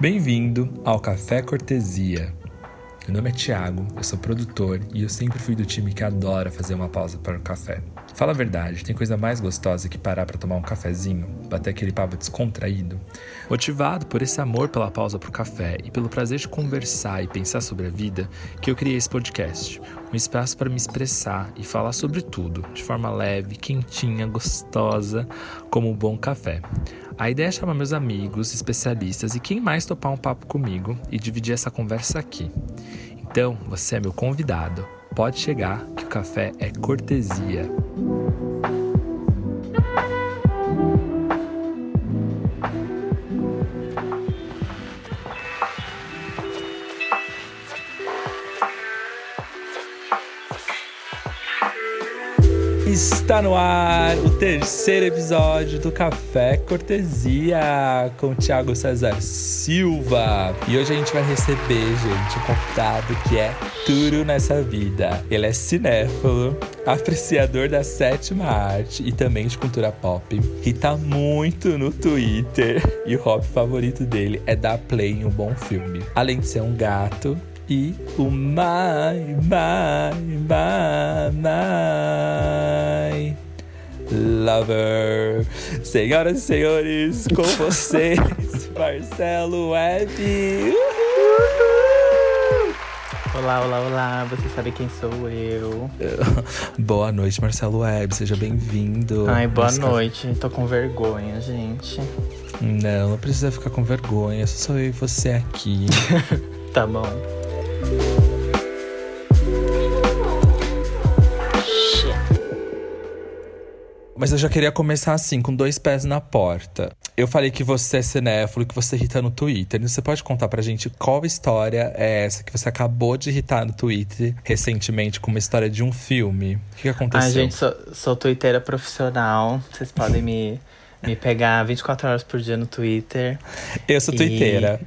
Bem-vindo ao Café Cortesia. Meu nome é Thiago, eu sou produtor e eu sempre fui do time que adora fazer uma pausa para o café. Fala a verdade, tem coisa mais gostosa que parar para tomar um cafezinho, bater aquele papo descontraído? Motivado por esse amor pela pausa para o café e pelo prazer de conversar e pensar sobre a vida, que eu criei esse podcast, um espaço para me expressar e falar sobre tudo, de forma leve, quentinha, gostosa, como um bom café. A ideia é chamar meus amigos, especialistas e quem mais topar um papo comigo e dividir essa conversa aqui. Então, você é meu convidado. Pode chegar que o café é cortesia. Thank you. Está no ar o terceiro episódio do Café Cortesia com Thiago César Silva. E hoje a gente vai receber, gente, um convidado que é tudo nessa vida. Ele é cinéfilo, apreciador da sétima arte e também de cultura pop. Irrita muito no Twitter e o hobby favorito dele é dar play em um bom filme. Além de ser um gato, e o my, my, my, my lover. Senhoras e senhores, com vocês, Marcelo Webb. Olá, olá, olá. Você sabe quem sou eu? Boa noite, Marcelo Webb. Seja bem-vindo. Ai, boa noite. Tô com vergonha, gente. Não, não precisa ficar com vergonha. Só sou eu e você aqui. tá bom. Mas eu já queria começar assim, com dois pés na porta. Eu falei que você é cinéfilo, que você irrita no Twitter. Você pode contar pra gente qual história é essa que você acabou de irritar no Twitter recentemente com uma história de um filme? O que, que aconteceu? Ai, gente, sou, sou twitteira profissional. Vocês podem me, me pegar 24 horas por dia no Twitter. Eu sou E- twitteira.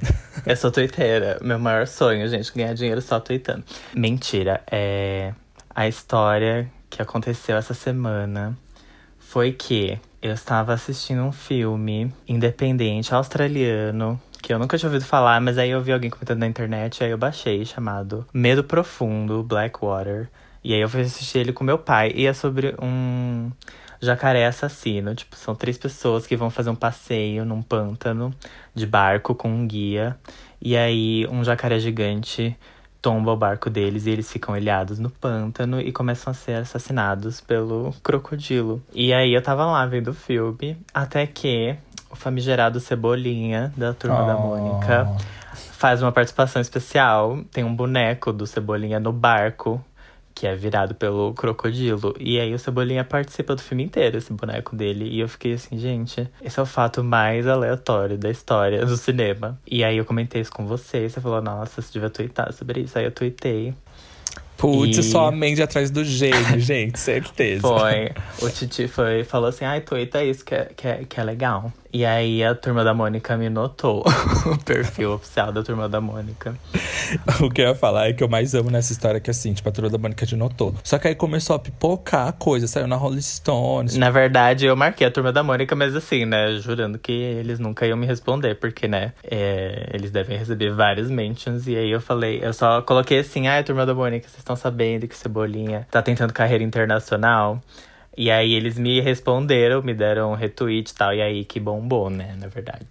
Eu sou twitteira. Meu maior sonho, gente, ganhar dinheiro só tweetando. Mentira. É. A história que aconteceu essa semana foi que eu estava assistindo um filme independente australiano. Que eu nunca tinha ouvido falar, mas aí eu vi alguém comentando na internet, aí eu baixei, chamado Medo Profundo, Blackwater. E aí eu fui assistir ele com meu pai. E é sobre um jacaré assassino. Tipo, são três pessoas que vão fazer um passeio num pântano de barco com um guia. E aí um jacaré gigante tomba o barco deles e eles ficam ilhados no pântano e começam a ser assassinados pelo crocodilo. E aí eu tava lá vendo o filme, até que o famigerado Cebolinha, da Turma da Oh. Mônica, faz uma participação especial. Tem um boneco do Cebolinha no barco, que é virado pelo crocodilo. E aí o Cebolinha participa do filme inteiro, esse boneco dele. E eu fiquei assim, gente, esse é o fato mais aleatório da história do cinema. E aí eu comentei isso com você, você falou, nossa, você devia twittar sobre isso. Aí eu tuitei. Putz, E- só a Mandy atrás do gênio, gente, certeza. Foi. O Titi foi, falou assim: ai, Twitter, isso que é, que, é, que é legal. E aí a turma da Mônica me notou. o perfil oficial da turma da Mônica. O que eu ia falar é que eu mais amo nessa história que assim, tipo, a turma da Mônica te notou. Só que aí começou a pipocar a coisa, saiu na Rolling Stones. Na verdade, eu marquei a turma da Mônica, mas assim, né? Jurando que eles nunca iam me responder, porque, né? é, eles devem receber vários mentions. E aí eu falei, eu só coloquei assim: ai, turma da Mônica, vocês estão sabendo que Cebolinha tá tentando carreira internacional? E aí eles me responderam, me deram um retweet e tal, e aí que bombou, né? Na verdade.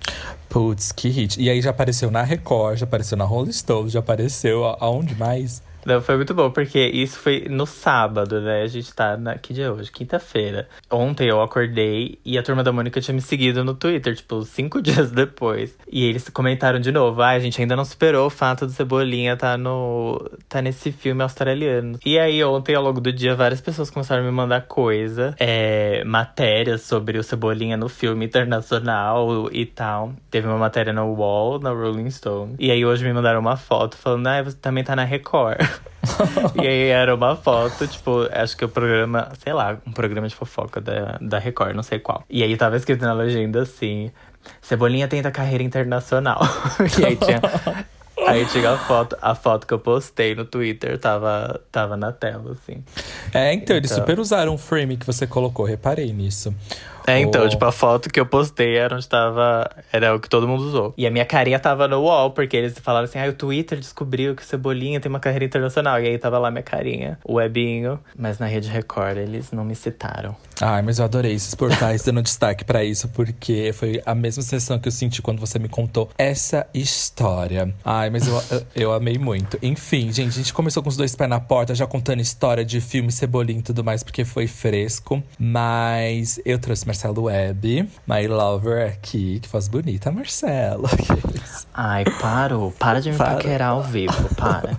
Putz, que hit. E aí já apareceu na Record, já apareceu na Rolling Stones, já apareceu aonde mais? Não, foi muito bom, porque isso foi no sábado, né? A gente tá na. Que dia é hoje? Quinta-feira. Ontem eu acordei e a turma da Mônica tinha me seguido no Twitter, tipo, cinco dias depois. E eles comentaram de novo: ah, a gente ainda não superou o fato do Cebolinha tá no. tá nesse filme australiano. E aí, ontem, ao longo do dia, várias pessoas começaram a me mandar coisa, é, matérias sobre o Cebolinha no filme internacional e tal. Teve uma matéria no Wall, na Rolling Stone. E aí hoje me mandaram uma foto falando, ah, você também tá na Record. e aí era uma foto, tipo, acho que o programa, sei lá, um programa de fofoca da, da Record, não sei qual. E aí tava escrito na legenda assim: Cebolinha tenta carreira internacional. e aí tinha. Aí tinha a foto, a foto que eu postei no Twitter tava, tava na tela, assim. É, então, eles Então. super usaram o frame que você colocou, reparei nisso. É, então, Oh. tipo, a foto que eu postei era onde tava. Era o que todo mundo usou. E a minha carinha tava no wall, porque eles falaram assim: ah, o Twitter descobriu que o Cebolinha tem uma carreira internacional. E aí tava lá minha carinha, o webinho. Mas na Rede Record eles não me citaram. Ai, mas eu adorei esses portais dando destaque pra isso, porque foi a mesma sensação que eu senti quando você me contou essa história. Ai, mas eu, eu, eu amei muito. Enfim, gente, a gente começou com os dois pés na porta, já contando história de filme Cebolinha e tudo mais, porque foi fresco. Mas eu trouxe Marcelo Webb, my lover aqui, que faz bonita, Marcelo. Aqueles. Ai, parou. Para de me Para. paquerar ao vivo, para.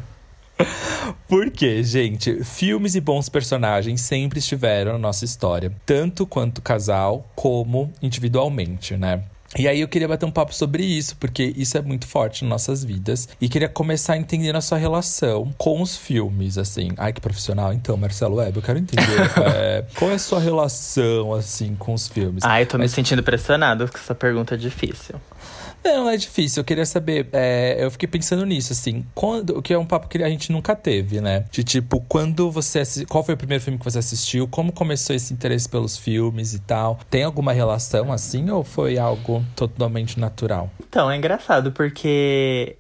Porque, gente, filmes e bons personagens sempre estiveram na nossa história, tanto quanto casal como individualmente, né? E aí eu queria bater um papo sobre isso, porque isso é muito forte nas nossas vidas. E queria começar entendendo a sua relação com os filmes, assim. Ai, que profissional. Então, Marcelo Webb, eu quero entender é, qual é a sua relação, assim, com os filmes. Ai, eu tô me Mas- sentindo pressionado porque essa pergunta é difícil. Não, é difícil. Eu queria saber. é, eu fiquei pensando nisso, assim. Quando, o que é um papo que a gente nunca teve, né? De tipo, quando você. Qual foi o primeiro filme que você assistiu? Como começou esse interesse pelos filmes e tal? Tem alguma relação assim? Ou foi algo totalmente natural? Então, é engraçado porque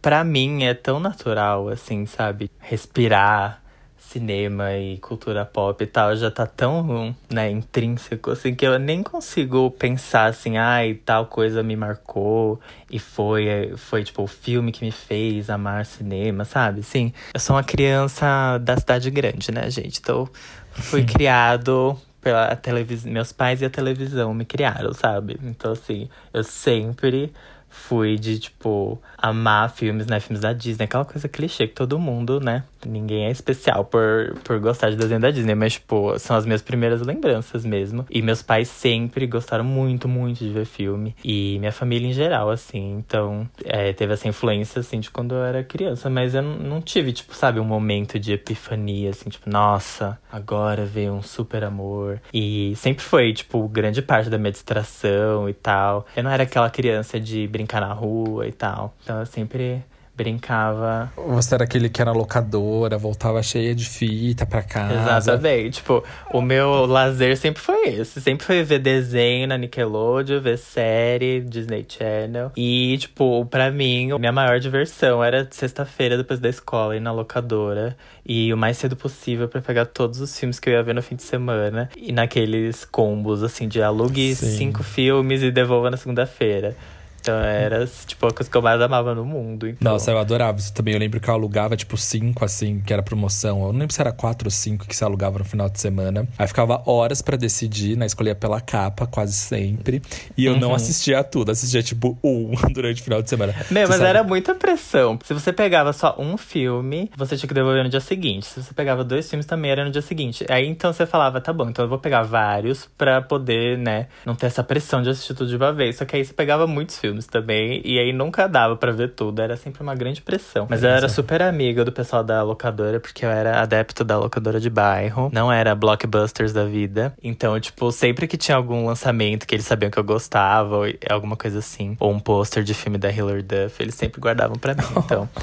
pra mim é tão natural, assim, sabe? Respirar cinema e cultura pop e tal já tá tão, né, intrínseco, assim, que eu nem consigo pensar assim, ai, tal coisa me marcou e foi, foi tipo, o filme que me fez amar cinema, sabe? Assim, eu sou uma criança da cidade grande, né, gente? Então, fui criado pela televisão. Meus pais e a televisão me criaram, sabe? Então, assim, eu sempre fui de, tipo, amar filmes, né? Filmes da Disney, aquela coisa clichê que todo mundo, né? Ninguém é especial por, por gostar de desenho da Disney, mas, tipo, são as minhas primeiras lembranças mesmo. E meus pais sempre gostaram muito, muito de ver filme. E minha família em geral, assim. Então, é, teve essa influência, assim, de quando eu era criança. Mas eu não, tive, tipo, sabe, um momento de epifania, assim, tipo, nossa, agora veio um super amor. E sempre foi, tipo, grande parte da minha distração e tal. Eu não era aquela criança de brincar na rua e tal. Então eu sempre brincava Você era aquele que era locadora, voltava cheia de fita pra casa. Exatamente. Tipo, o meu lazer sempre foi esse. Sempre foi ver desenho na Nickelodeon, ver série, Disney Channel. E, tipo, pra mim, a minha maior diversão era sexta-feira, depois da escola, ir na locadora. E o mais cedo possível pra pegar todos os filmes que eu ia ver no fim de semana. E naqueles combos, assim, de alugue Sim. cinco filmes e devolva na segunda-feira. Então era, tipo, a coisa que eu mais amava no mundo. Então, Nossa, eu adorava isso também. Eu lembro que eu alugava, tipo, cinco, assim, que era promoção. Eu não lembro se era quatro ou cinco que se alugava no final de semana. Aí ficava horas pra decidir, né? Escolhia pela capa, quase sempre. E eu não Uhum. assistia a tudo, assistia, tipo, um durante o final de semana. Meu, Você mas sabe- era muita pressão. Se você pegava só um filme, você tinha que devolver no dia seguinte. Se você pegava dois filmes, também era no dia seguinte. Aí então você falava, tá bom, então eu vou pegar vários pra poder, né, não ter essa pressão de assistir tudo de uma vez. Só que aí você pegava muitos filmes. Filmes também. E aí nunca dava pra ver tudo, era sempre uma grande pressão. Mas eu era super amiga do pessoal da locadora, porque eu era adepto da locadora de bairro. Não era blockbusters da vida. Então, tipo, sempre que tinha algum lançamento que eles sabiam que eu gostava, ou alguma coisa assim, ou um pôster de filme da Hilary Duff, eles sempre guardavam pra mim. Então.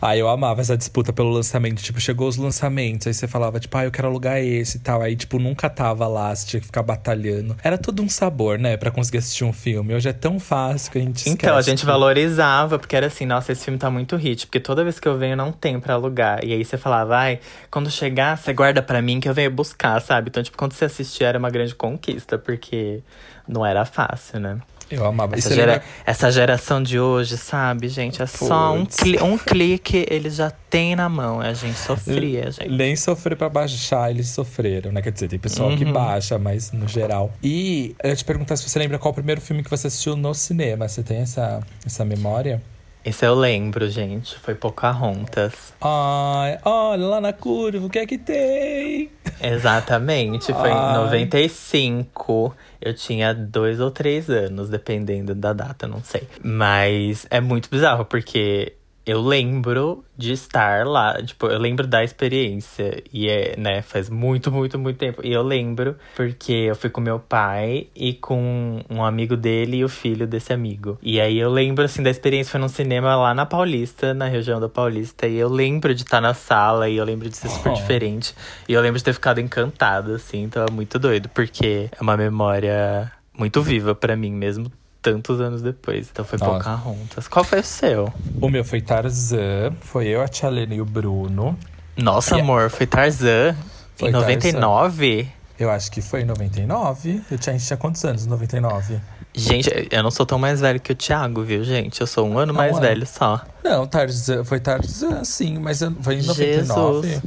Ah, eu amava essa disputa pelo lançamento. Tipo, chegou os lançamentos, aí você falava, tipo, ah, eu quero alugar esse e tal. Aí, tipo, nunca tava lá, você tinha que ficar batalhando. Era todo um sabor, né, pra conseguir assistir um filme. Hoje é tão fácil que a gente esquece. Então, a gente valorizava, porque era assim, nossa, esse filme tá muito hit. Porque toda vez que eu venho, não tem pra alugar. E aí você falava, ai, quando chegar, você guarda pra mim que eu venho buscar, sabe? Então, tipo, quando você assistia, era uma grande conquista, porque não era fácil, né? Eu amava. Essa, gera... Essa geração de hoje, sabe, gente? É só um, cli... um clique, eles já têm na mão. A gente sofria, gente. Nem sofrer pra baixar, eles sofreram, né? Quer dizer, tem pessoal uhum. que baixa, mas no geral. E eu ia te perguntar se você lembra qual o primeiro filme que você assistiu no cinema. Você tem essa, essa memória? Esse eu lembro, gente. Foi Pocahontas. Ai, olha lá na curva, o que é que tem? Exatamente. Foi Ai. em 95. Eu tinha dois ou três anos, dependendo da data, não sei. Mas é muito bizarro, porque eu lembro de estar lá, tipo, eu lembro da experiência. E é, né, faz muito, muito, muito tempo. E eu lembro porque eu fui com meu pai e com um amigo dele e o filho desse amigo. E aí eu lembro, assim, da experiência. Foi num cinema lá na Paulista, na região da Paulista. E eu lembro de estar na sala e eu lembro de ser super oh. diferente. E eu lembro de ter ficado encantado, assim. Então é muito doido, porque é uma memória muito viva para mim mesmo tantos anos depois. Então foi Nossa. Pocahontas. Qual foi o seu? O meu foi Tarzan. Foi eu, a Tia Lena e o Bruno. Nossa, e amor, foi Tarzan? Foi em 99? Tarzan. Eu acho que foi em 99. Eu tinha, a gente tinha quantos anos em 99? Gente, eu não sou tão mais velho que o Thiago, viu, gente? Eu sou um ano mais velho só. Não, Tarzan, foi Tarzan, sim, mas foi em 99. Jesus.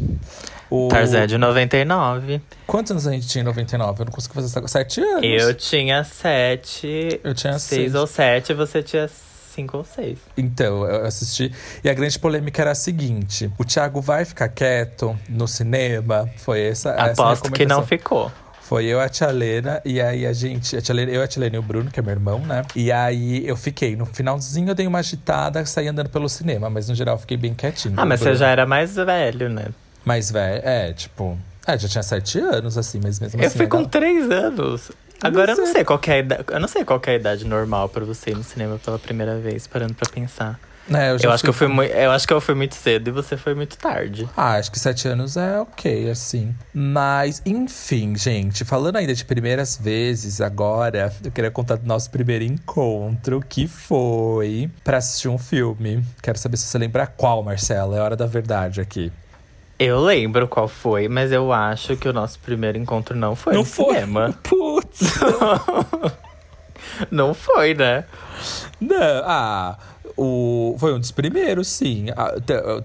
O... Tarzan é de 99. Quantos anos a gente tinha em 99? Eu não consigo fazer essa Sete anos? Eu tinha sete. Eu tinha seis. Seis ou sete, você tinha cinco ou seis. Então, eu assisti. E a grande polêmica era a seguinte: o Thiago vai ficar quieto no cinema? Foi essa. Aposto essa que não ficou. Foi eu, a Tia Lena, e aí a gente. A tia Lena, eu, a Tia Lena e o Bruno, que é meu irmão, né? E aí eu fiquei. No finalzinho eu dei uma agitada, saí andando pelo cinema, mas no geral eu fiquei bem quietinho. Ah, mas você já era mais velho, né? Mais velho, é, tipo. É, já tinha sete anos, assim, mas mesmo eu assim. Eu fui com três anos. Agora eu não sei qual é a idade. Eu não sei qual é a idade normal pra você ir no cinema pela primeira vez, parando pra pensar. É, eu, eu acho que eu fui muito, eu acho que eu fui muito cedo e você foi muito tarde. Ah, acho que sete anos é ok, assim. Mas, enfim, gente, falando ainda de primeiras vezes, agora eu queria contar do nosso primeiro encontro, que foi pra assistir um filme. Quero saber se você lembra qual, Marcela. É hora da verdade aqui. Eu lembro qual foi, mas eu acho que o nosso primeiro encontro não foi não no foi. cinema. Putz! não foi, né? Não, ah, o, foi um dos primeiros, sim. Ah,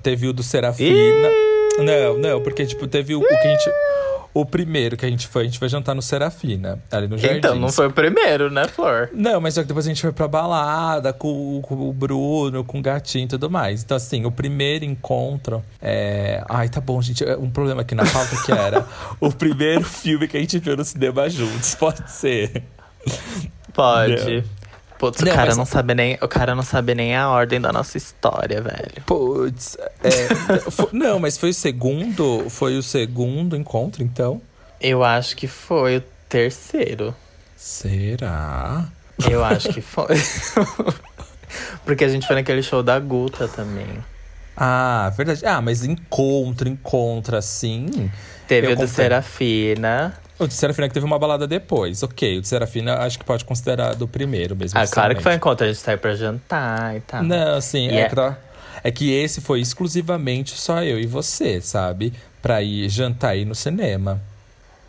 teve o do Serafina. Não, não, porque, tipo, teve o, o que a gente. O primeiro que a gente foi, a gente foi jantar no Serafina, ali no Jardim. Então, não foi o primeiro, né, Flor? Não, mas só que depois a gente foi pra balada com, com, o Bruno, com o gatinho e tudo mais. Então, assim, o primeiro encontro é. Ai, tá bom, gente. É um problema aqui na pauta que era o primeiro filme que a gente viu no cinema juntos. Pode ser. Pode. Não. Putz, não, o cara não sabe nem, o cara não sabe nem a ordem da nossa história, velho. Putz, é, foi, não, mas foi o segundo, foi o segundo encontro, então? Eu acho que foi o terceiro. Será? Eu acho que foi. Porque a gente foi naquele show da Guta também. Ah, verdade. Ah, mas encontro, encontro assim. Teve o do Serafina. O de Serafina que teve uma balada depois. Ok, o de Serafina acho que pode considerar do primeiro mesmo. Ah, claro que foi enquanto a gente saiu pra jantar e tal. Não, assim, é, é... Que tá... é que esse foi exclusivamente só eu e você, sabe? Pra ir jantar aí no cinema.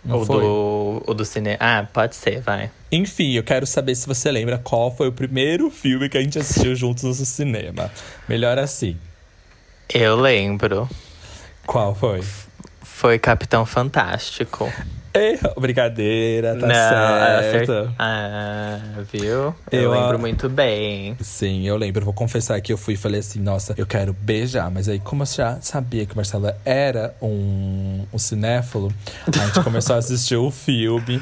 Não o foi? do, o do cinema. Ah, pode ser, vai. Enfim, eu quero saber se você lembra qual foi o primeiro filme que a gente assistiu juntos no cinema. Melhor assim. Eu lembro. Qual foi? Foi Capitão Fantástico. Ei, brincadeira, tá Não, certo. Ah, viu? Eu, eu lembro muito bem. Sim, eu lembro. Vou confessar que eu fui e falei assim, nossa, eu quero beijar. Mas aí, como eu já sabia que o Marcelo era um, um cinéfilo, a gente começou a assistir o filme.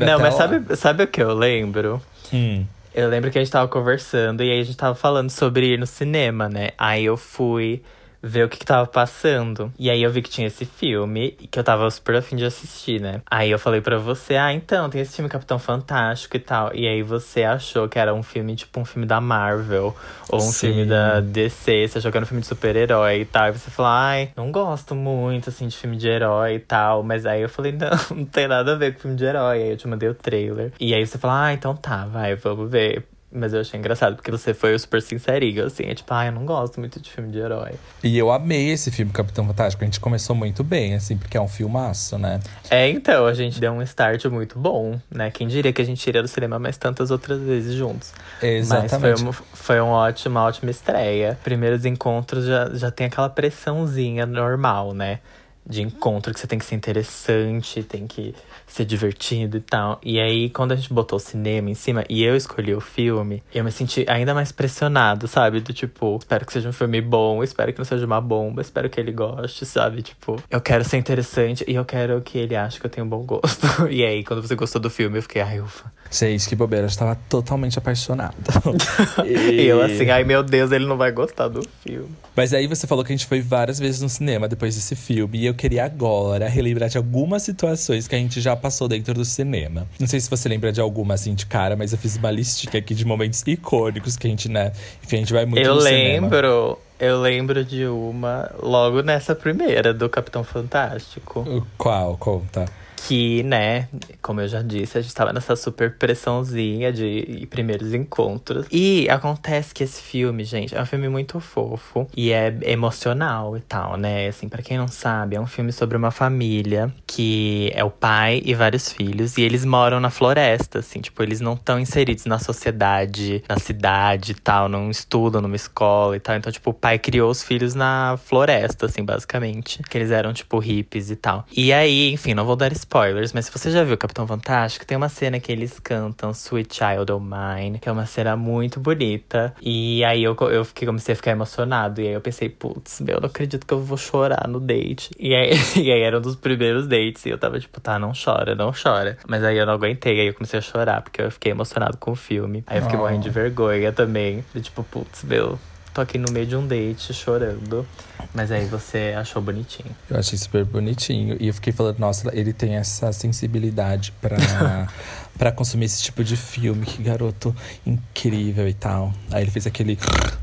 Não, mas sabe, sabe o que eu lembro? Hum. Eu lembro que a gente tava conversando e aí a gente tava falando sobre ir no cinema, né? Aí eu fui ver o que, que tava passando. E aí eu vi que tinha esse filme, que eu tava super afim de assistir, né? Aí eu falei pra você, ah, então, tem esse filme Capitão Fantástico e tal. E aí você achou que era um filme, tipo, um filme da Marvel. Ou um Sim. filme da DC, você achou que era um filme de super-herói e tal. E você falou, ai, não gosto muito, assim, de filme de herói e tal. Mas aí eu falei, não, não tem nada a ver com filme de herói. Aí eu te mandei o trailer. E aí você falou, ah, então tá, vai, vamos ver. Mas eu achei engraçado, porque você foi super sincerinho, assim. É tipo, ah, eu não gosto muito de filme de herói. E eu amei esse filme Capitão Fantástico. A gente começou muito bem, assim, porque é um filmaço, né? É, então, a gente deu um start muito bom, né? Quem diria que a gente iria do cinema mais tantas outras vezes juntos. Exatamente. Mas foi, uma, foi uma ótima, ótima estreia. Primeiros encontros já, já tem aquela pressãozinha normal, né? De encontro que você tem que ser interessante, tem que ser divertido e tal. E aí, quando a gente botou o cinema em cima e eu escolhi o filme, eu me senti ainda mais pressionado, sabe? Do tipo, espero que seja um filme bom, espero que não seja uma bomba, espero que ele goste, sabe? Tipo, eu quero ser interessante e eu quero que ele ache que eu tenho um bom gosto. E aí, quando você gostou do filme, eu fiquei, ai, ufa. Gente, que bobeira. Eu estava totalmente apaixonado. E eu assim, ai meu Deus, ele não vai gostar do filme. Mas aí você falou que a gente foi várias vezes no cinema depois desse filme. E eu queria agora relembrar de algumas situações que a gente já passou dentro do cinema. Não sei se você lembra de alguma assim de cara, mas eu fiz uma listinha aqui de momentos icônicos que a gente, né? Enfim, a gente vai muito eu no cinema. lembro, eu lembro de uma logo nessa primeira do Capitão Fantástico. Qual? Conta. Que, né, como eu já disse, a gente tava nessa super pressãozinha de primeiros encontros. E acontece que esse filme, gente, é um filme muito fofo e é emocional e tal, né? Assim, pra quem não sabe, é um filme sobre uma família que é o pai e vários filhos, e eles moram na floresta, assim, tipo, eles não estão inseridos na sociedade, na cidade e tal, não estudam numa escola e tal. Então, tipo, o pai criou os filhos na floresta, assim, basicamente. Que eles eram, tipo, hippies e tal. E aí, enfim, não vou dar spoilers, mas se você já viu Capitão Fantástico, tem uma cena que eles cantam Sweet Child O' Mine, que é uma cena muito bonita. E aí eu, eu fiquei, comecei a ficar emocionado. E aí eu pensei, putz, meu, eu não acredito que eu vou chorar no date. E aí, e aí era um dos primeiros dates. E eu tava tipo, tá, não chora, não chora. Mas aí eu não aguentei, aí eu comecei a chorar, porque eu fiquei emocionado com o filme. Aí eu fiquei Oh. morrendo de vergonha também. De tipo, putz, meu, tô aqui no meio de um date chorando. Mas aí você achou bonitinho. Eu achei super bonitinho. E eu fiquei falando, nossa, ele tem essa sensibilidade pra, pra consumir esse tipo de filme. Que garoto incrível e tal. Aí ele fez aquele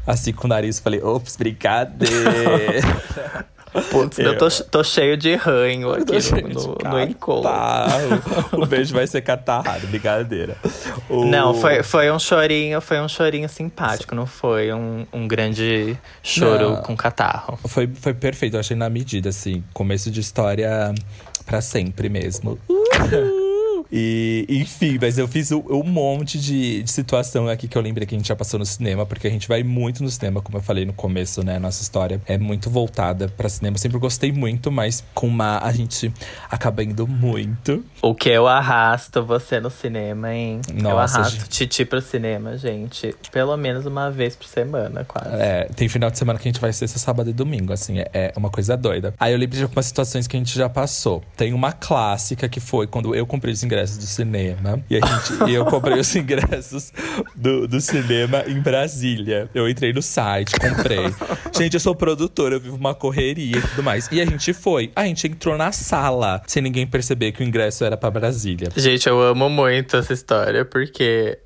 assim com o nariz. Falei, ops, brincadeira. Putz, eu tô, tô cheio de ranho aqui no, no, no encontro. O beijo vai ser catarrado, brincadeira. O- Não, foi, foi um chorinho, foi um chorinho simpático, não foi um, um grande choro Não. com catarro. Foi, foi perfeito, eu achei na medida, assim. Começo de história pra sempre mesmo. E, enfim, mas eu fiz um, monte de, de situação aqui que eu lembrei que a gente já passou no cinema, porque a gente vai muito no cinema, como eu falei no começo, né? Nossa história é muito voltada pra cinema. Eu sempre gostei muito, mas com uma a gente acaba indo muito. O que eu arrasto você no cinema, hein? eu Nossa, arrasto gente. Titi pro cinema, gente. Pelo menos uma vez por semana, quase. É, tem final de semana que a gente vai sexta, sábado e domingo, assim, é, é uma coisa doida. Aí eu lembro de algumas situações que a gente já passou. Tem uma clássica que foi quando eu comprei os ingressos do cinema. E, a gente, eu comprei os ingressos do, do cinema em Brasília. Eu entrei no site, comprei. Gente, eu sou produtora, eu vivo uma correria e tudo mais. E a gente foi. A gente entrou na sala, sem ninguém perceber que o ingresso era pra Brasília. Gente, eu amo muito essa história, porque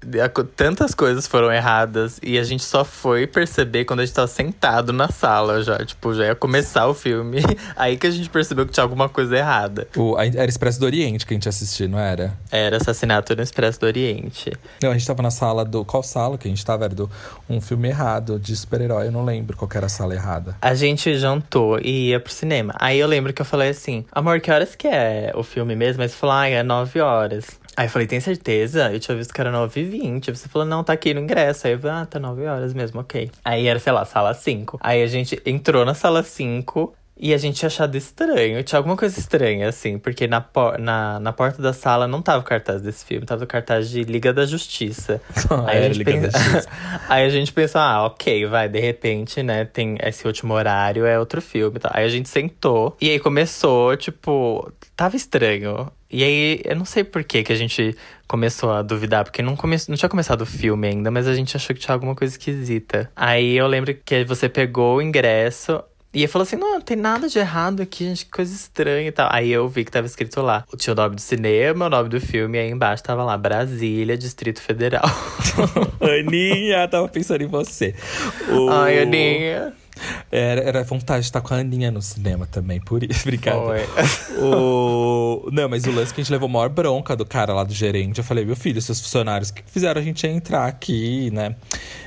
tantas coisas foram erradas e a gente só foi perceber quando a gente tava sentado na sala já. Tipo, já ia começar o filme. Aí que a gente percebeu que tinha alguma coisa errada. O, era Expresso do Oriente que a gente assistiu, não era? Era Assassinato no Expresso do Oriente. Não, a gente tava na sala do. Qual sala que a gente tava? Era do um filme errado, de super-herói. Eu não lembro qual era a sala errada. A gente jantou e ia pro cinema. Aí eu lembro que eu falei assim: Amor, que horas que é o filme mesmo? Aí você falou: Ah, é 9 horas. Aí eu falei: Tem certeza? Eu tinha visto que era 9 e 20 Você falou: Não, tá aqui no ingresso. Aí eu falei: Ah, tá 9 horas mesmo, ok. Aí era, sei lá, sala 5. Aí a gente entrou na sala 5. E a gente tinha achado estranho, tinha alguma coisa estranha, assim, porque na, na, na porta da sala não tava o cartaz desse filme, tava o cartaz de Liga da Justiça. Aí, a Era gente Liga da pensa- Justiça. Aí a gente pensou, ah, ok, vai, de repente, né, tem esse último horário, é outro filme. tal. Aí a gente sentou, e aí começou, tipo, tava estranho. E aí, eu não sei por que que a gente começou a duvidar, porque não, come... não tinha começado o filme ainda, mas a gente achou que tinha alguma coisa esquisita. Aí eu lembro que você pegou o ingresso, e ele falou assim: não, não tem nada de errado aqui, gente, que coisa estranha e tal. Aí eu vi que tava escrito lá: tinha o nome do cinema, o nome do filme, e aí embaixo tava lá: Brasília, Distrito Federal. Aninha, tava pensando em você. O... Ai, Aninha. Era, era vontade de estar com a Aninha no cinema também, por isso. Obrigado. O... Não, mas o lance que a gente levou a maior bronca do cara lá do gerente. Eu falei, meu filho, seus funcionários, o que fizeram a gente entrar aqui, né?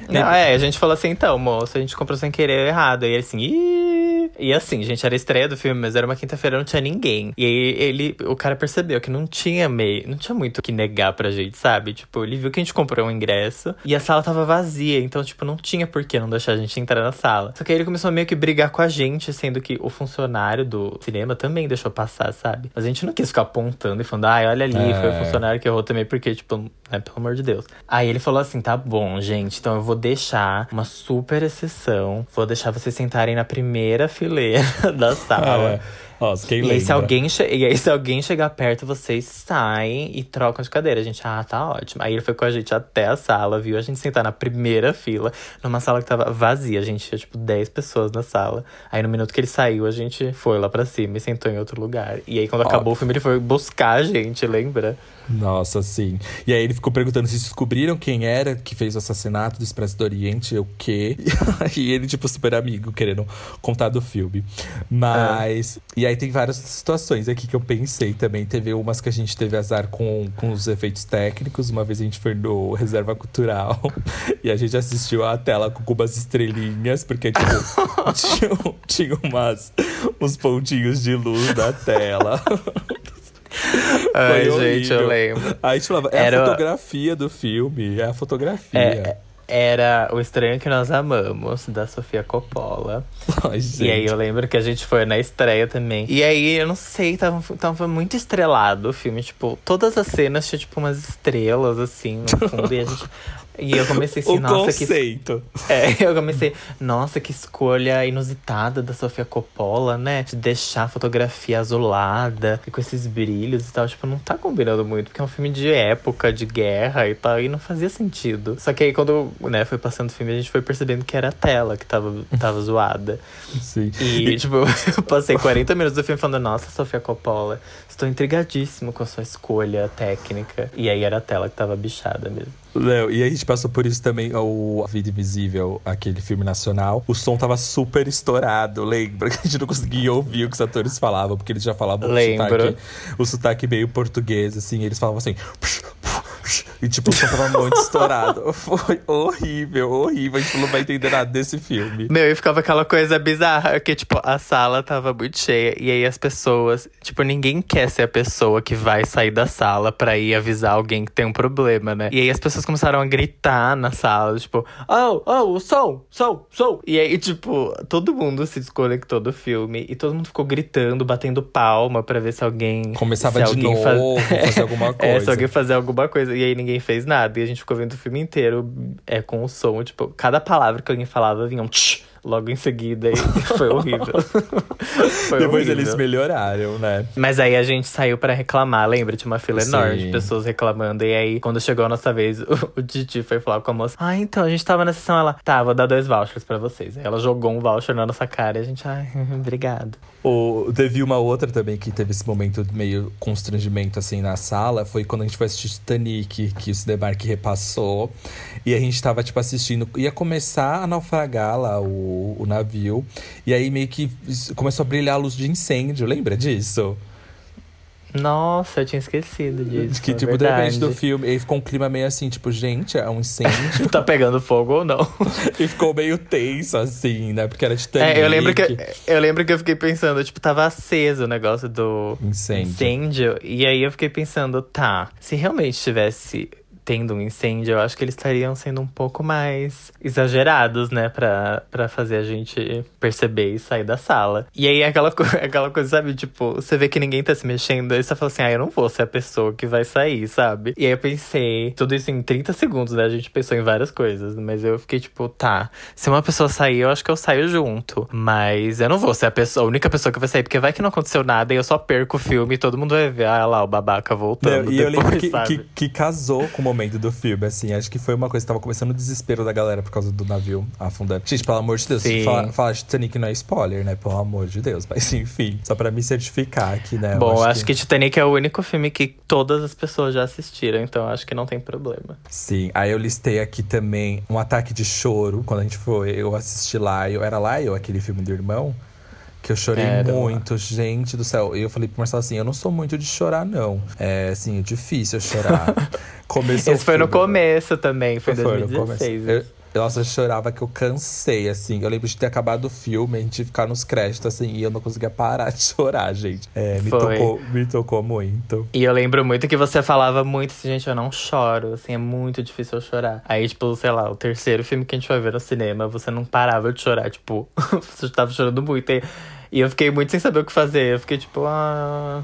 Não, é, a gente falou assim, então, moço, a gente comprou sem querer errado. E ele assim, Ih! E assim, gente, era estreia do filme, mas era uma quinta-feira, não tinha ninguém. E aí ele, o cara percebeu que não tinha meio, não tinha muito o que negar pra gente, sabe? Tipo, ele viu que a gente comprou um ingresso e a sala tava vazia, então, tipo, não tinha por que não deixar a gente entrar na sala. Só que aí ele começou a meio que brigar com a gente, sendo que o funcionário do cinema também deixou passar, sabe? Mas a gente não quis ficar apontando e falando, ai, olha ali, É. foi o funcionário que errou também, porque, tipo, né, pelo amor de Deus. Aí ele falou assim: tá bom, gente, então eu vou deixar uma super exceção, vou deixar vocês sentarem na primeira fileira da sala. É. Ó, quem E aí, se alguém e aí, se alguém chegar perto, vocês saem e trocam de cadeira. A gente, ah, tá ótimo. Aí ele foi com a gente até a sala, viu a gente sentar na primeira fila, numa sala que tava vazia. A gente tinha, tipo, 10 pessoas na sala. Aí no minuto que ele saiu, a gente foi lá pra cima e sentou em outro lugar. E aí, quando acabou o filme, ele foi buscar a gente, lembra? Nossa, sim. E aí ele ficou perguntando se descobriram quem era que fez o assassinato do Expresso do Oriente, o quê. E ele, tipo, super amigo, querendo contar do filme. Mas. E aí tem várias situações aqui que eu pensei também. Teve umas que a gente teve azar com, com os efeitos técnicos. Uma vez a gente foi no Reserva Cultural e a gente assistiu a tela com umas estrelinhas, porque, tipo, tinha, tinha umas, uns pontinhos de luz na tela. Ai, gente, eu lembro. Aí a gente falava, é Era- a fotografia do filme, é a fotografia. É, era O Estranho Que Nós Amamos, da Sofia Coppola. Ai, gente. E aí eu lembro que a gente foi na estreia também. E aí, eu não sei, tava, tava muito estrelado o filme. Tipo, todas as cenas tinha tipo umas estrelas, assim, no fundo. e a gente. E eu comecei assim, o nossa, que. conceito. É, eu comecei, nossa, que escolha inusitada da Sofia Coppola, né? De deixar a fotografia azulada e com esses brilhos e tal. Tipo, não tá combinando muito, porque é um filme de época, de guerra e tal, e não fazia sentido. Só que aí, quando né, foi passando o filme, a gente foi percebendo que era a tela que tava, tava zoada. Sim. E, tipo, eu passei 40 minutos do filme falando, nossa, Sofia Coppola, estou intrigadíssimo com a sua escolha técnica. E aí era a tela que tava bichada mesmo. Léo, e a gente passou por isso também, o A Vida Invisível, aquele filme nacional. O som tava super estourado, lembra? Que a gente não conseguia ouvir o que os atores falavam, porque eles já falavam o sotaque, o sotaque meio português, assim. Eles falavam assim... E tipo, o som tava muito estourado. Foi horrível, horrível. A gente não vai entender nada desse filme. Meu, e ficava aquela coisa bizarra, que, tipo, a sala tava muito cheia. E aí as pessoas, tipo, ninguém quer ser a pessoa que vai sair da sala pra ir avisar alguém que tem um problema, né? E aí as pessoas começaram a gritar na sala, tipo, oh, oh, o som, som, som. E aí, tipo, todo mundo se desconectou do filme e todo mundo ficou gritando, batendo palma pra ver se alguém. Começava se de alguém novo, fazer alguma É, se coisa. alguém fazer alguma coisa. E aí ninguém fez nada. E a gente ficou vendo o filme inteiro é, com o som. Tipo, cada palavra que alguém falava vinha um tch logo em seguida. E foi horrível. foi Depois horrível. eles melhoraram, né? Mas aí a gente saiu pra reclamar, lembra? Tinha uma fila enorme Sim. de pessoas reclamando. E aí, quando chegou a nossa vez, o, o Titi foi falar com a moça. Ah, então, a gente tava na sessão, ela, tá, vou dar dois vouchers pra vocês. Aí ela jogou um voucher na nossa cara e a gente, ai, obrigado. O, teve uma outra também que teve esse momento meio constrangimento assim na sala. Foi quando a gente foi assistir Titanic, que o Cinemark repassou. E a gente tava, tipo, assistindo. Ia começar a naufragar lá o, o navio. E aí meio que começou a brilhar a luz de incêndio. Lembra disso? Nossa, eu tinha esquecido disso. que, é tipo, de repente verdade. do filme. E aí ficou um clima meio assim, tipo, gente, é um incêndio. Tá pegando fogo ou não? e ficou meio tenso, assim, né? Porque era Titanic. É, eu lembro que eu lembro que eu fiquei pensando, tipo, tava aceso o negócio do Incêndio. incêndio, e aí eu fiquei pensando, tá, se realmente tivesse tendo um incêndio, eu acho que eles estariam sendo um pouco mais exagerados, né? Pra, pra fazer a gente perceber e sair da sala. E aí aquela, aquela coisa, sabe? Tipo, você vê que ninguém tá se mexendo, aí você fala assim, ah, eu não vou ser a pessoa que vai sair, sabe? E aí eu pensei, tudo isso em 30 segundos, né? A gente pensou em várias coisas, mas eu fiquei tipo, tá, se uma pessoa sair, eu acho que eu saio junto. Mas eu não vou ser a, pessoa, a única pessoa que vai sair, porque vai que não aconteceu nada e eu só perco o filme e todo mundo vai ver, ah lá, o babaca voltando. Não, e depois, eu lembro que, que, que casou com o momento do filme, assim. Acho que foi uma coisa que tava começando o desespero da galera por causa do navio afundando. Gente, pelo amor de Deus, falar fala de Titanic não é spoiler, né? Pelo amor de Deus. Mas enfim, só pra me certificar aqui, né? Bom, acho, que... Titanic é o único filme que todas as pessoas já assistiram, então acho que não tem problema. Sim, aí eu listei aqui também um ataque de choro. Quando a gente foi, eu assisti lá, eu era lá, eu, aquele filme do irmão. Que eu chorei Era muito, gente do céu. E eu falei pro Marcelo assim: eu não sou muito de chorar, não. É assim, é difícil chorar. Começou Esse o foi no começo também, foi em Foi no 2016. começo. Eu- nossa, eu chorava que eu cansei, assim. Eu lembro de ter acabado o filme, a gente ficar nos créditos, assim, e eu não conseguia parar de chorar, gente. É, me, Foi. tocou, me tocou muito. E eu lembro muito que você falava muito assim, gente, eu não choro, assim, é muito difícil eu chorar. Aí, tipo, sei lá, o terceiro filme que a gente vai ver no cinema, você não parava de chorar, tipo, você tava chorando muito. E eu fiquei muito sem saber o que fazer. Eu fiquei tipo, ah.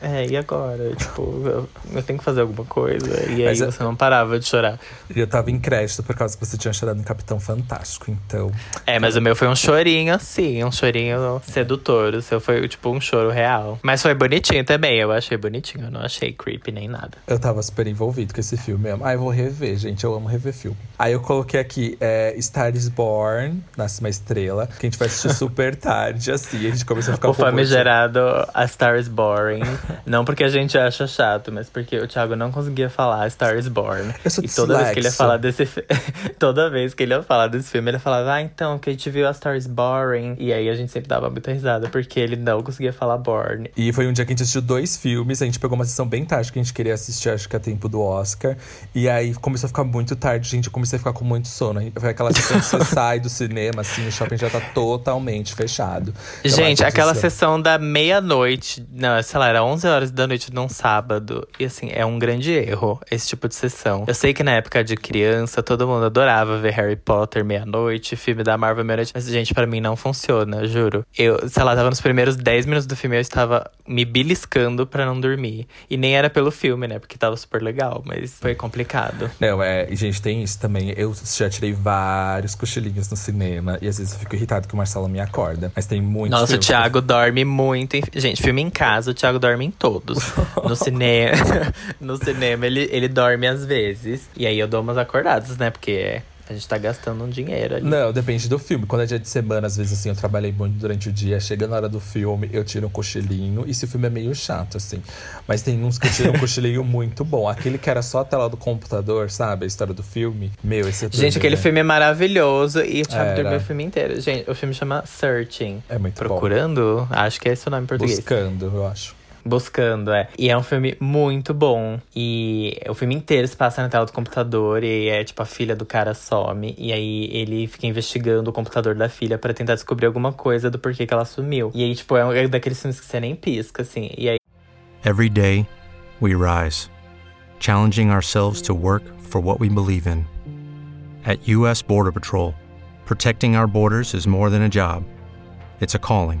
É, e agora? Tipo, eu, eu tenho que fazer alguma coisa. E aí Mas é- você não parava de chorar. E eu tava em crédito por causa que você tinha chorado em Capitão Fantástico, então. É, mas o meu foi um chorinho assim, um chorinho sedutor. O seu foi, tipo, um choro real. Mas foi bonitinho também, eu achei bonitinho. Eu não achei creepy nem nada. Eu tava super envolvido com esse filme mesmo. Ah, eu vou rever, gente. Eu amo rever filme. Aí eu coloquei aqui é, Star is Born, Nasce uma Estrela, que a gente vai assistir super tarde, assim. A gente começou a ficar O um pouco famigerado A Star is Boring. não porque a gente acha chato, mas porque o Thiago não conseguia falar Star is Born. Eu sou E toda vez que ele ia falar desse fi- Toda vez que ele ia falar desse filme, ele falava, ah, então, que a gente viu A Star is Boring. E aí a gente sempre dava muita risada, porque ele não conseguia falar Born. E foi um dia que a gente assistiu dois filmes. A gente pegou uma sessão bem tarde que a gente queria assistir, acho que a tempo do Oscar. E aí começou a ficar muito tarde, gente. Eu comecei a ficar com muito sono. Foi aquela sessão que você sai do cinema, assim, o shopping já tá totalmente fechado. Então, Gente, aquela sessão da meia-noite, não, sei lá, era 11 horas da noite num sábado. E assim, é um grande erro esse tipo de sessão. Eu sei que na época de criança, todo mundo adorava ver Harry Potter meia-noite, filme da Marvel meia-noite. Mas, gente, pra mim não funciona, juro. Eu, sei lá, tava nos primeiros 10 minutos do filme, eu estava me beliscando pra não dormir. E nem era pelo filme, né? Porque tava super legal, mas foi complicado. Não, é, e gente, tem isso também. Eu já tirei vários cochilinhos no cinema. E às vezes eu fico irritado que o Marcelo me acorda. Mas tem muitos Nossa, o Thiago dorme muito. Em... Gente, filme em casa, o Thiago dorme em todos. No cinema, no cinema ele, ele dorme às vezes. E aí eu dou umas acordadas, né? Porque a gente tá gastando um dinheiro ali. Não, depende do filme. Quando é dia de semana, às vezes assim, eu trabalhei muito durante o dia. Chega na hora do filme, eu tiro um cochilinho. E se o filme é meio chato, assim. Mas tem uns que eu tiro um cochilinho muito bom. Aquele que era só a tela do computador, sabe? A história do filme. Meu, esse é Gente, aquele filme é maravilhoso e o Thiago dormiu o filme inteiro. Gente, o filme chama Searching. É muito Procurando? Acho que é esse o nome em bom. português. Buscando, eu acho. Buscando, é. E é um filme muito bom. E o filme inteiro se passa na tela do computador. E é tipo, a filha do cara some. E aí ele fica investigando o computador da filha pra tentar descobrir alguma coisa do porquê que ela sumiu. E aí, tipo, é um é daqueles filmes que você nem pisca, assim. E aí Every day, we rise, challenging ourselves to work for what we believe in. At U.S. Border Patrol, protecting our borders is more than a job, it's a calling.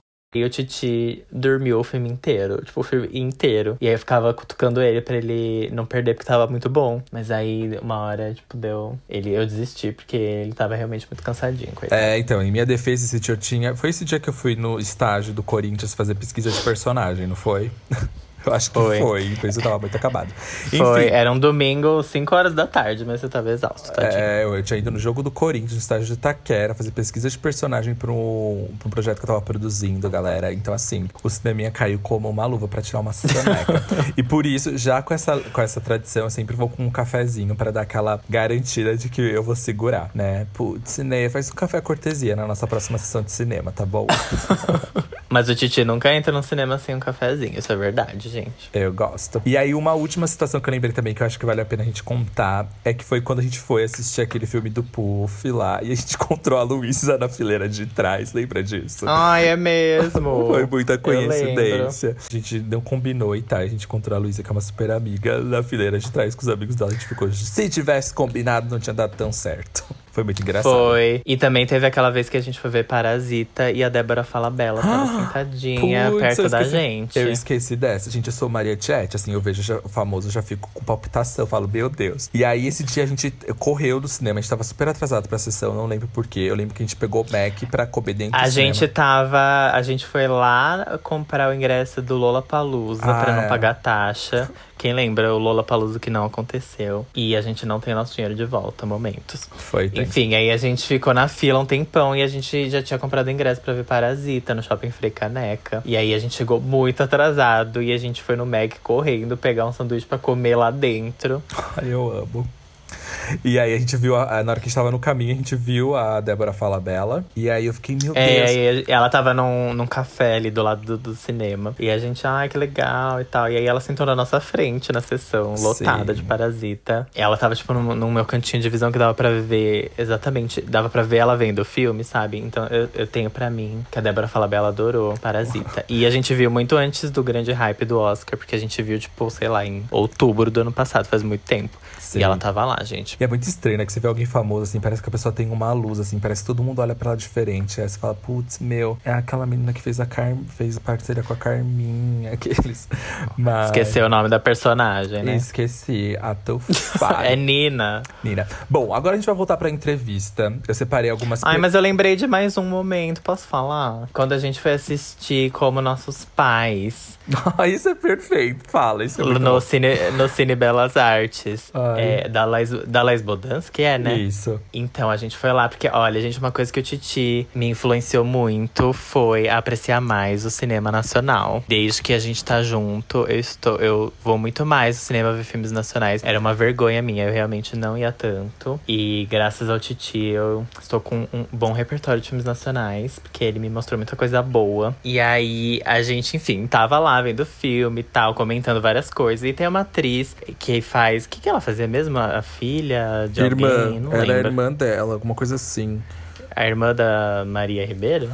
O Titi dormiu o filme inteiro. Tipo, o filme inteiro. E aí eu ficava cutucando ele pra ele não perder, porque tava muito bom. Mas aí, uma hora, tipo, deu. Ele, eu desisti, porque ele tava realmente muito cansadinho. Coitado. É, então, em minha defesa, esse eu tinha. Foi esse dia que eu fui no estágio do Corinthians fazer pesquisa de personagem, não foi? Eu acho que Foi. foi, por isso eu tava muito acabado. Foi, era um domingo, 5 horas da tarde, mas você tava exausto, tadinho. É, eu tinha ido no jogo do Corinthians, no estágio de Itaquera, fazer pesquisa de personagem pra um, pra um projeto que eu tava produzindo, galera. Então, assim, o cineminha caiu como uma luva pra tirar uma soneca. e por isso, já com essa, com essa tradição, eu sempre vou com um cafezinho pra dar aquela garantida de que eu vou segurar, né? Putz, Ney, faz um café cortesia na nossa próxima sessão de cinema, tá bom? Mas o Titi nunca entra no cinema sem um cafezinho, isso é verdade, gente. Eu gosto. E aí, uma última situação que eu lembrei também, que eu acho que vale a pena a gente contar, é que foi quando a gente foi assistir aquele filme do Puff lá, e a gente encontrou a Luísa na fileira de trás, lembra disso? Ai, é mesmo. Foi muita coincidência. A gente não combinou e tá. A gente encontrou a Luísa, que é uma super amiga, na fileira de trás com os amigos dela. A gente ficou. Se tivesse combinado, não tinha dado tão certo. Foi muito engraçado. Foi. E também teve aquela vez que a gente foi ver Parasita e a Débora Falabella tava sentadinha Putz, perto da gente. Eu esqueci dessa. Gente, eu sou Maria Tchete, assim, eu vejo já- o famoso, já fico com palpitação, falo, meu Deus. E aí, esse dia a gente correu do cinema, a gente tava super atrasado pra sessão, não lembro porquê. Eu lembro que a gente pegou o Mac pra comer dentro A do gente cinema. tava. A gente foi lá comprar o ingresso do Lola Palusa Ah, pra não é. pagar taxa. Quem lembra o Lola Palusa que não aconteceu. E a gente não tem nosso dinheiro de volta, momentos. Foi, tem. Enfim, aí a gente ficou na fila um tempão e a gente já tinha comprado ingresso pra ver Parasita no shopping Frei Caneca. E aí a gente chegou muito atrasado e a gente foi no Mac correndo pegar um sanduíche pra comer lá dentro. Ai, eu amo. E aí a gente viu, a- na hora que a gente tava no caminho, a gente viu a Débora Falabella. E aí eu fiquei, meu Deus. É, e ela tava num, num café ali do lado do, do cinema. E a gente, ai, que legal e tal. E aí ela sentou na nossa frente na sessão, lotada Sim. de parasita. E ela tava, tipo, no, no meu cantinho de visão que dava pra ver exatamente. Dava pra ver ela vendo o filme, sabe? Então eu, eu tenho pra mim que a Débora Falabella adorou Parasita. E a gente viu muito antes do grande hype do Oscar, porque a gente viu, tipo, sei lá, em outubro do ano passado, faz muito tempo. Sim. E ela tava lá, gente. E é muito estranho, né? Que você vê alguém famoso, assim, parece que a pessoa tem uma luz, assim, parece que todo mundo olha pra ela diferente. Aí você fala, putz, meu, é aquela menina que fez a Car... fez parceria com a Carminha, aqueles. Mas... Esqueceu o nome da personagem, né? Esqueci. A Tufá. É Nina. Nina. Bom, agora a gente vai voltar pra entrevista. Eu separei algumas Ai, mas eu lembrei de mais um momento, posso falar? Quando a gente foi assistir como nossos pais Ah, isso é perfeito. Fala, isso é no bom. Cine, no Cine Belas Artes. É, da Laís, da Laís Bodansky, é, né? Isso. Então a gente foi lá, porque, olha, gente, uma coisa que o Titi me influenciou muito foi apreciar mais o cinema nacional. Desde que a gente tá junto, eu estou, eu vou muito mais no cinema ver filmes nacionais. Era uma vergonha minha, eu realmente não ia tanto. E graças ao Titi, eu estou com um bom repertório de filmes nacionais, porque ele me mostrou muita coisa boa. E aí a gente, enfim, tava lá vendo filme e tal, comentando várias coisas. E tem uma atriz que faz. O que, que ela fazia mesmo? A filha de Irmã. alguém? Não Era a lembro. irmã dela, alguma coisa assim. A irmã da Maria Ribeiro?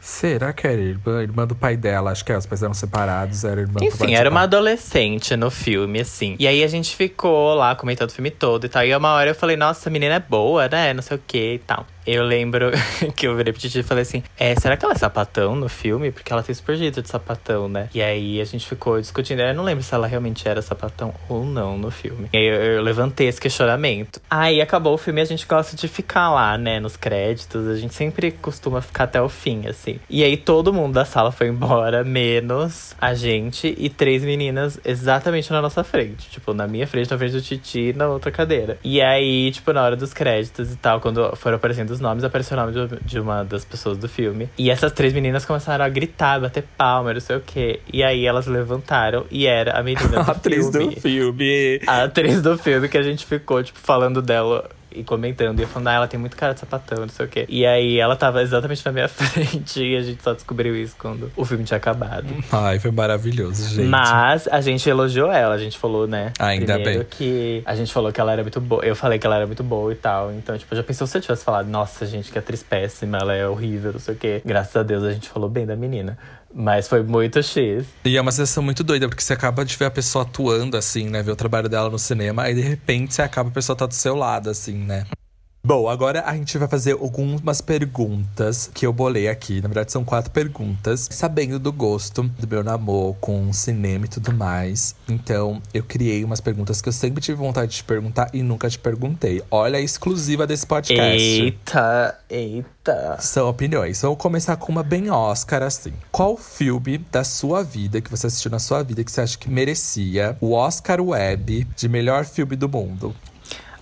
Será que era irmã? Irmã do pai dela, acho que é. Os pais eram separados, era irmã do pai Enfim, era uma adolescente no filme, assim. E aí a gente ficou lá comentando o filme todo e tal. E uma hora eu falei, nossa, essa menina é boa, né? Não sei o que e tal. Eu lembro que eu virei pro Titi e falei assim: é, será que ela é sapatão no filme? Porque ela tem super jeito de sapatão, né? E aí a gente ficou discutindo. Eu não lembro se ela realmente era sapatão ou não no filme. E aí eu, eu levantei esse questionamento. Aí acabou o filme e a gente gosta de ficar lá, né? Nos créditos. A gente sempre costuma ficar até o fim, assim. E aí todo mundo da sala foi embora, menos a gente e três meninas exatamente na nossa frente. Tipo, na minha frente, na frente do Titi na outra cadeira. E aí, tipo, na hora dos créditos e tal, quando foram aparecendo os nomes, apareceu o nome de, de uma das pessoas do filme. E essas três meninas começaram a gritar, bater palma, não sei o quê. E aí elas levantaram e era a menina do A atriz filme. do filme. A atriz do filme que a gente ficou, tipo, falando dela e comentando. E eu falando, ah, ela tem muito cara de sapatão, não sei o quê. E aí ela tava exatamente na minha frente e a gente só descobriu isso quando o filme tinha acabado. Ai, foi maravilhoso, gente. Mas a gente elogiou ela, a gente falou, né? Ainda primeiro bem. que a gente falou que ela era muito boa. Eu falei que ela era muito boa e tal. Então, tipo, já pensou se eu tivesse falado, nossa, gente, que atriz péssima, ela é horrível, não sei o quê. Graças a Deus a gente falou bem da menina. Mas foi muito X. E é uma sensação muito doida, porque você acaba de ver a pessoa atuando, assim, né? Ver o trabalho dela no cinema, aí de repente você acaba a pessoa tá do seu lado, assim, né? Bom, agora a gente vai fazer algumas perguntas que eu bolei aqui. Na verdade, são quatro perguntas, sabendo do gosto do meu namoro com cinema e tudo mais. Então, eu criei umas perguntas que eu sempre tive vontade de te perguntar e nunca te perguntei. Olha a exclusiva desse podcast. Eita, eita. São opiniões. Vamos começar com uma bem Oscar, assim. Qual filme da sua vida, que você assistiu na sua vida, que você acha que merecia o Oscar Web de melhor filme do mundo?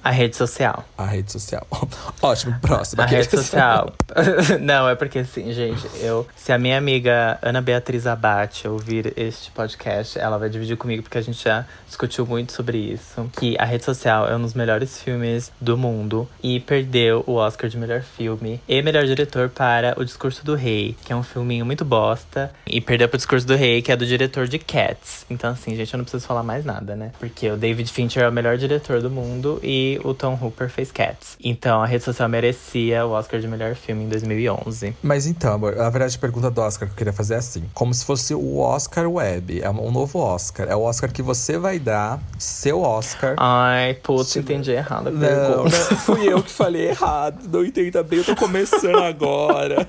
A rede social. A rede social. Ótimo, próximo. A rede social. Não, é porque assim, gente, eu. Se a minha amiga Ana Beatriz Abate ouvir este podcast, ela vai dividir comigo, porque a gente já discutiu muito sobre isso. Que a rede social é um dos melhores filmes do mundo e perdeu o Oscar de melhor filme e melhor diretor para O Discurso do Rei, que é um filminho muito bosta. E perdeu para O Discurso do Rei, que é do diretor de Cats. Então, assim, gente, eu não preciso falar mais nada, né? Porque o David Fincher é o melhor diretor do mundo e o Tom Hooper fez Cats. Então a rede social merecia o Oscar de melhor filme em 2011. Mas então, amor, a verdade a pergunta do Oscar que eu queria fazer é assim: como se fosse o Oscar Web, é um novo Oscar. É o Oscar que você vai dar, seu Oscar. Ai, putz, entendi errado Não, não, fui eu que falei errado. Não entenda bem, eu tô começando agora.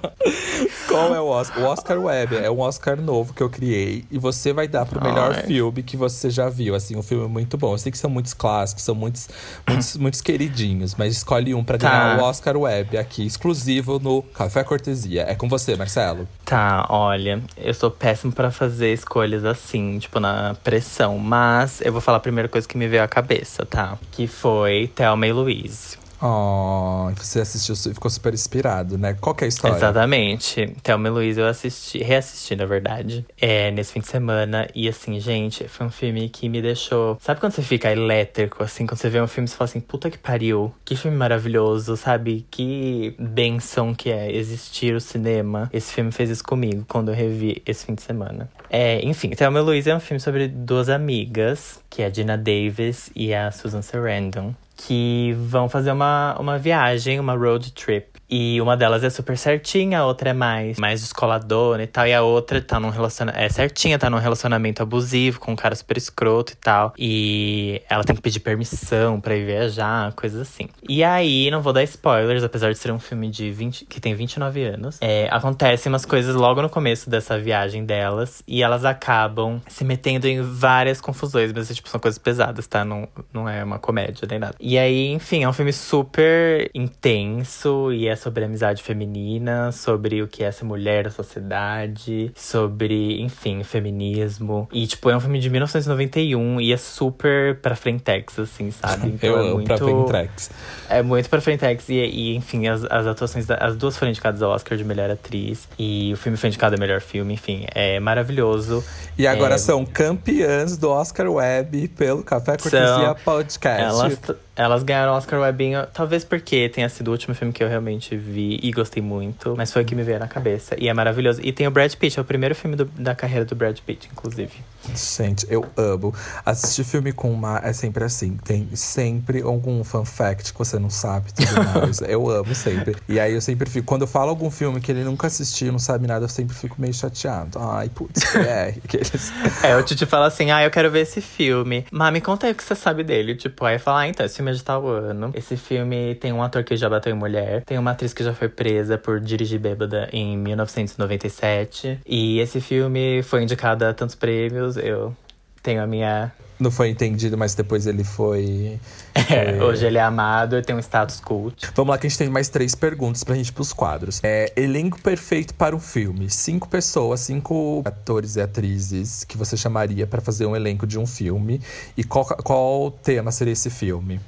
Qual é o Oscar? O Oscar Web é um Oscar novo que eu criei e você vai dar pro melhor Ai. filme que você já viu. Assim, um filme muito bom. Eu sei que são muitos clássicos, são muitos, muitos, muitos queridinhos, mas escolhe um pra Tá. ganhar o Oscar Web aqui, exclusivo no Café Cortesia. É com você, Marcelo. Tá, olha, eu sou péssimo pra fazer escolhas assim, tipo, na pressão. Mas eu vou falar a primeira coisa que me veio à cabeça, tá? Que foi Thelma e Louise. Oh, você assistiu e ficou super inspirado, né? Qual que é a história? Exatamente. Thelma e Louise eu assisti, reassisti, na verdade, é, nesse fim de semana. E assim, gente, foi um filme que me deixou. Sabe quando você fica elétrico, assim, quando você vê um filme e você fala assim, puta que pariu, que filme maravilhoso, sabe? Que benção que é existir o cinema. Esse filme fez isso comigo quando eu revi esse fim de semana. É, enfim, Thelma e Louise é um filme sobre duas amigas, que é a Gina Davis e a Susan Sarandon que vão fazer uma, uma viagem, uma road trip. E uma delas é super certinha, a outra é mais, mais descoladona e tal. E a outra tá num relacionamento. É certinha, tá num relacionamento abusivo com um cara super escroto e tal. E ela tem que pedir permissão pra ir viajar, coisas assim. E aí, não vou dar spoilers, apesar de ser um filme de 20, que tem 29 anos. É, acontecem umas coisas logo no começo dessa viagem delas. E elas acabam se metendo em várias confusões. Mas, tipo, são coisas pesadas, tá? Não, não é uma comédia nem nada. E aí, enfim, é um filme super intenso e é sobre amizade feminina, sobre o que é ser mulher da sociedade, sobre, enfim, feminismo. E, tipo, é um filme de 1991 e é super pra frentex, assim, sabe? Então eu é amo muito... pra Fentrex. É muito pra frentex. E, e enfim, as, as atuações, da- as duas foram indicadas ao Oscar de melhor atriz. E o filme foi indicado a melhor filme, enfim, é maravilhoso. E agora É, são campeãs do Oscar Web pelo Café Cortesia São- Podcast. Elas, elas ganharam Oscar Webinho, talvez porque tenha sido o último filme que eu realmente vi e gostei muito. Mas foi o que me veio na cabeça. E é maravilhoso. E tem o Brad Pitt, é o primeiro filme do- da carreira do Brad Pitt, inclusive. Gente, eu amo. Assistir filme com uma é sempre assim. Tem sempre algum fun fact que você não sabe tudo mais. eu amo sempre. E aí eu sempre fico. Quando eu falo algum filme que ele nunca assistiu, não sabe nada, eu sempre fico meio chateado. Ai, putz, é. Aqueles... É, o Titi fala assim: ah, eu quero ver esse filme. Mas me conta aí o que você sabe dele. Tipo, aí fala, ah, então, esse filme é de tal ano. Esse filme tem um ator que já bateu em mulher. Tem uma atriz que já foi presa por dirigir bêbada em 1997. E esse filme foi indicado a tantos prêmios. Eu tenho a minha. Não foi entendido, mas depois ele foi. É, foi- hoje ele é amado e tem um status cult. Vamos lá, que a gente tem mais três perguntas pra gente pros quadros. É, elenco perfeito para um filme. Cinco pessoas, cinco atores e atrizes que você chamaria pra fazer um elenco de um filme. E qual, qual tema seria esse filme?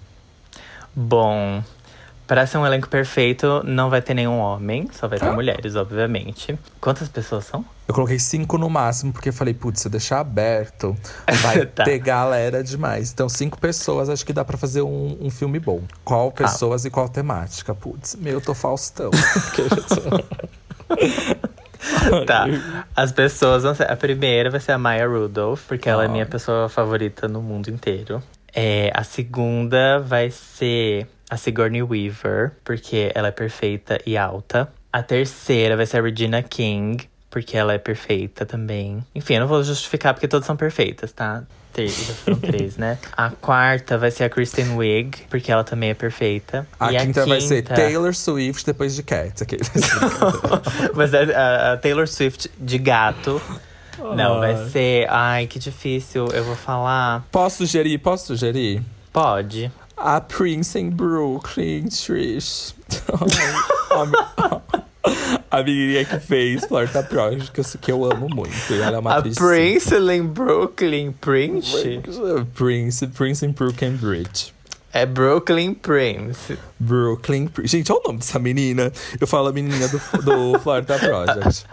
Bom, para ser um elenco perfeito, não vai ter nenhum homem, só vai ter mulheres, obviamente. Quantas pessoas são? Eu coloquei cinco no máximo, porque eu falei, putz, se eu deixar aberto, vai Tá. ter galera demais. Então, cinco pessoas, acho que dá pra fazer um, um filme bom. Qual pessoas e qual temática? Putz, meu, eu tô Faustão. Tá. As pessoas vão ser. A primeira vai ser a Maya Rudolph, porque ela é Ah. minha pessoa favorita no mundo inteiro. É, a segunda vai ser a Sigourney Weaver, porque ela é perfeita e alta. A terceira vai ser a Regina King, porque ela é perfeita também. Enfim, eu não vou justificar porque todas são perfeitas, tá? Já foram três, né? A quarta vai ser a Kristen Wiig, porque ela também é perfeita. A, E quinta, vai ser quinta- Taylor Swift depois de Cat. Aquele. Mas a, a- a Taylor Swift de gato. Não, vai ser. Ai, que difícil. Eu vou falar. posso sugerir? Posso sugerir? Pode. A Prince em Brooklyn, Trish. a, me- a menininha que fez Florida Project, que eu, que eu amo muito. Ela é uma A Prince em Brooklyn Prince? Prince, Prince em Brooklyn Bridge. É Brooklyn Prince. Brooklyn Bridge. Gente, olha o nome dessa menina. Eu falo a menininha do, do Florida Project.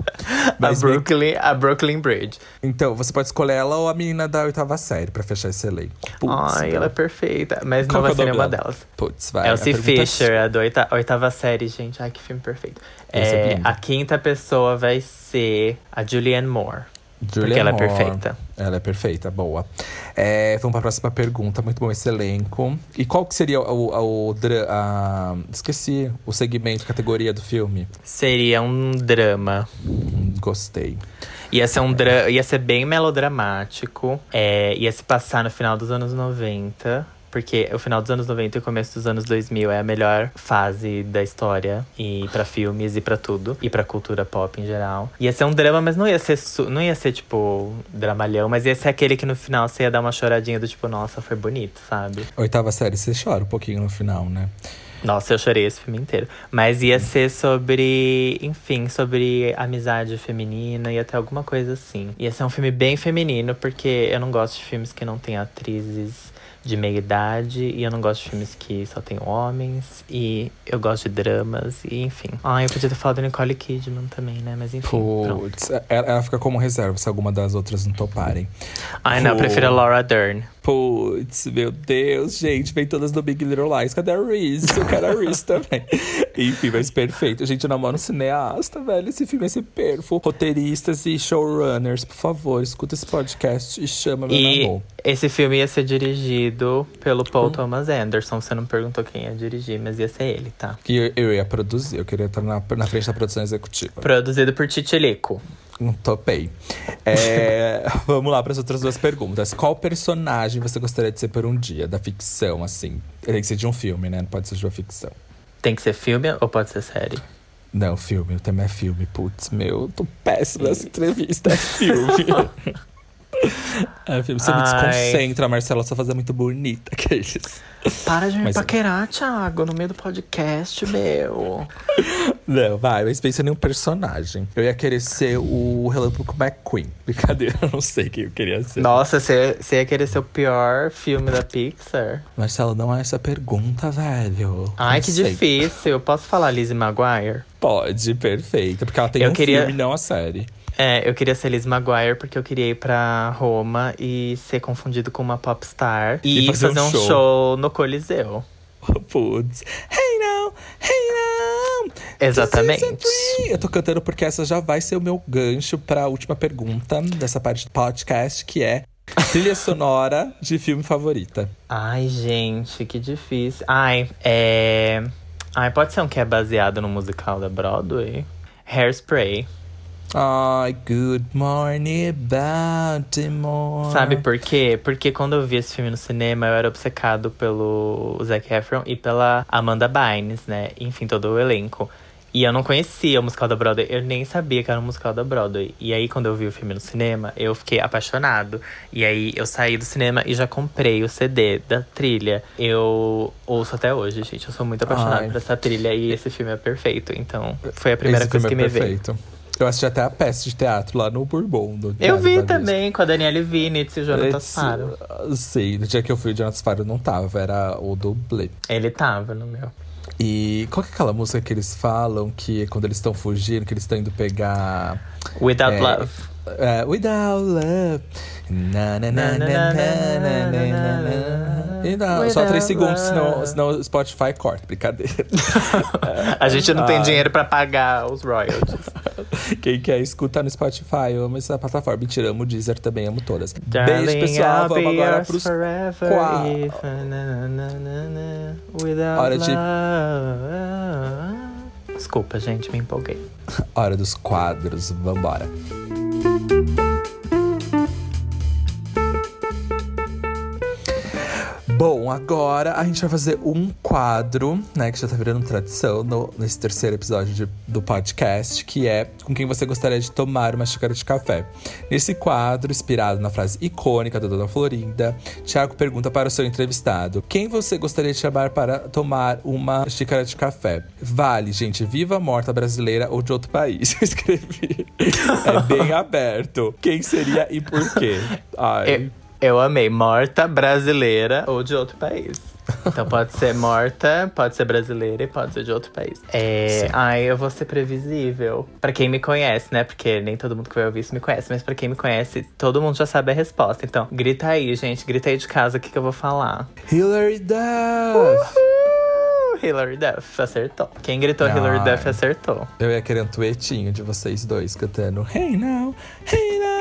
Mas a, Brooklyn, a Brooklyn Bridge. Então, você pode escolher ela ou a menina da oitava série pra fechar esse elenco. Putz, Ai, ela é perfeita. Mas Qual não vai é o ser nenhuma dela? delas. Putz, vai. a Elsie pergunta é Fisher, a da oita- oitava série, gente. Ai, que filme perfeito. É É, a quinta pessoa vai ser a Julianne Moore. Julia porque ela é Moore. perfeita. Ela é perfeita, boa. É, vamos pra próxima pergunta. Muito bom esse elenco. E qual que seria o, o, o a- esqueci o segmento, categoria do filme? Seria um drama. Hum, Gostei. Ia ser, um dra ia ser bem melodramático. É, ia se passar no final dos anos 90. Porque o final dos anos 90 e o começo dos anos 2000 é a melhor fase da história. E pra filmes e pra tudo. E pra cultura pop em geral. Ia ser um drama, mas não ia ser, não ia ser tipo, dramalhão. Mas ia ser aquele que no final você ia dar uma choradinha do tipo, nossa, foi bonito, sabe? Oitava série, você chora um pouquinho no final, né? Nossa, eu chorei esse filme inteiro. Mas ia ser sobre, enfim, sobre amizade feminina e até alguma coisa assim. Ia ser um filme bem feminino, porque eu não gosto de filmes que não tem atrizes de meia idade. E eu não gosto de filmes que só tem homens. E eu gosto de dramas, e enfim. Ah, eu podia ter falado Nicole Kidman também, né? Mas enfim. Putz, ela, fica como reserva se alguma das outras não toparem. Ai, não, eu prefiro a Laura Dern. Putz, meu Deus, gente, vem todas do Big Little Lies. Cadê a Reese? Eu quero a Reese também. Enfim, mas perfeito. Gente, eu namoro um cineasta, velho. Esse filme vai ser perfo. Roteiristas e showrunners, por favor, escuta esse podcast e chama meu E namoro. esse filme ia ser dirigido pelo Paul Thomas Anderson. Você não perguntou quem ia dirigir, mas ia ser ele, tá? Que eu, eu ia produzir, eu queria estar na, na frente da produção executiva. Produzido por Titilico. Não topei. É, vamos lá para as outras duas perguntas. Qual personagem você gostaria de ser por um dia? Da ficção, assim. Tem que ser de um filme, né? Não pode ser de uma ficção. Tem que ser filme ou pode ser série? Não, filme. O tema é filme. Putz, meu, eu tô péssimo nessa entrevista. É filme. é filme. Você me Ai. desconcentra, Marcela. Voz é muito bonita. Aqueles. Para de me Mas- paquerar, Thiago, no meio do podcast, meu. Não, vai. Mas pensa em um personagem. Eu ia querer ser o Relâmpago McQueen. Brincadeira, eu não sei quem eu queria ser. Nossa, você ia querer ser o pior filme da Pixar? Marcelo, não é essa pergunta, velho. Ai, Não que sei. difícil. Eu posso falar Lizzie Maguire? Pode, perfeito. Porque ela tem Eu um queria- filme, não a série. É, eu queria ser Lizzie Maguire porque eu queria ir pra Roma e ser confundido com uma popstar. E, E fazer fazer, um um show. show. no Coliseu. Putz. Hey now, hey now. Exatamente. A dream. Eu tô cantando porque essa já vai ser o meu gancho pra última pergunta dessa parte do podcast, que é trilha sonora de filme favorita. Ai, gente, que difícil. Ai, é. Ai, pode ser um que é baseado no musical da Broadway? Hairspray. Ai, good morning, Baltimore. Sabe por quê? Porque quando eu vi esse filme no cinema, eu era obcecado pelo Zac Efron e pela Amanda Bynes, né? Enfim, todo o elenco. E eu não conhecia o musical da Broadway, eu nem sabia que era um musical da Broadway. E aí, quando eu vi o filme no cinema, eu fiquei apaixonado. E aí, eu saí do cinema e já comprei o CD da trilha. Eu ouço até hoje, gente. Eu sou muito apaixonado Ai. por essa trilha e esse filme é perfeito. Então, foi a primeira Esse coisa filme que é me veio. Eu assisti até a peça de teatro lá no Bourbon. Do Eu vi também com a Daniele Vinitz e o Jonathan Faro. Sim, no dia que eu fui, o Jonathan Faro não tava, era o dublê. Ele tava no meu. E qual que é aquela música que eles falam que quando eles estão fugindo, que eles estão indo pegar. Without É, Love. Uh, without love. Na, na, na, na, na, na, só três segundos, senão, senão o Spotify corta, brincadeira. a gente não tem dinheiro pra pagar os royalties. Quem quer escutar no Spotify, eu amo essa plataforma. Mentira, amo o Deezer também, amo todas. Darling, Beijo, pessoal. I'll Vamos agora pros quatro. Hora love. de. Desculpa, gente, me empolguei. Hora dos quadros, vambora. Thank you. Bom, agora a gente vai fazer um quadro, né, que já tá virando tradição no, nesse terceiro episódio de, do podcast, que é com quem você gostaria de tomar uma xícara de café. Nesse quadro, inspirado na frase icônica da Dona Florinda, Tiago pergunta para o seu entrevistado: quem você gostaria de chamar para tomar uma xícara de café? Vale, gente, viva, morta brasileira ou de outro país. Eu escrevi. É bem aberto. Quem seria e por quê? Ai. Eu, eu amei. Morta, brasileira ou de outro país. Então pode ser morta, pode ser brasileira e pode ser de outro país. É, ai, eu vou ser previsível. Pra quem me conhece, né? Porque nem todo mundo que vai ouvir isso me conhece. Mas pra quem me conhece, todo mundo já sabe a resposta. Então, grita aí, gente. Grita aí de casa o que, que eu vou falar. Hilary Duff! Uh, Hilary Duff acertou. Quem gritou Ai. Hilary Duff acertou. Eu ia querer um tuetinho de vocês dois cantando Hey now, hey now.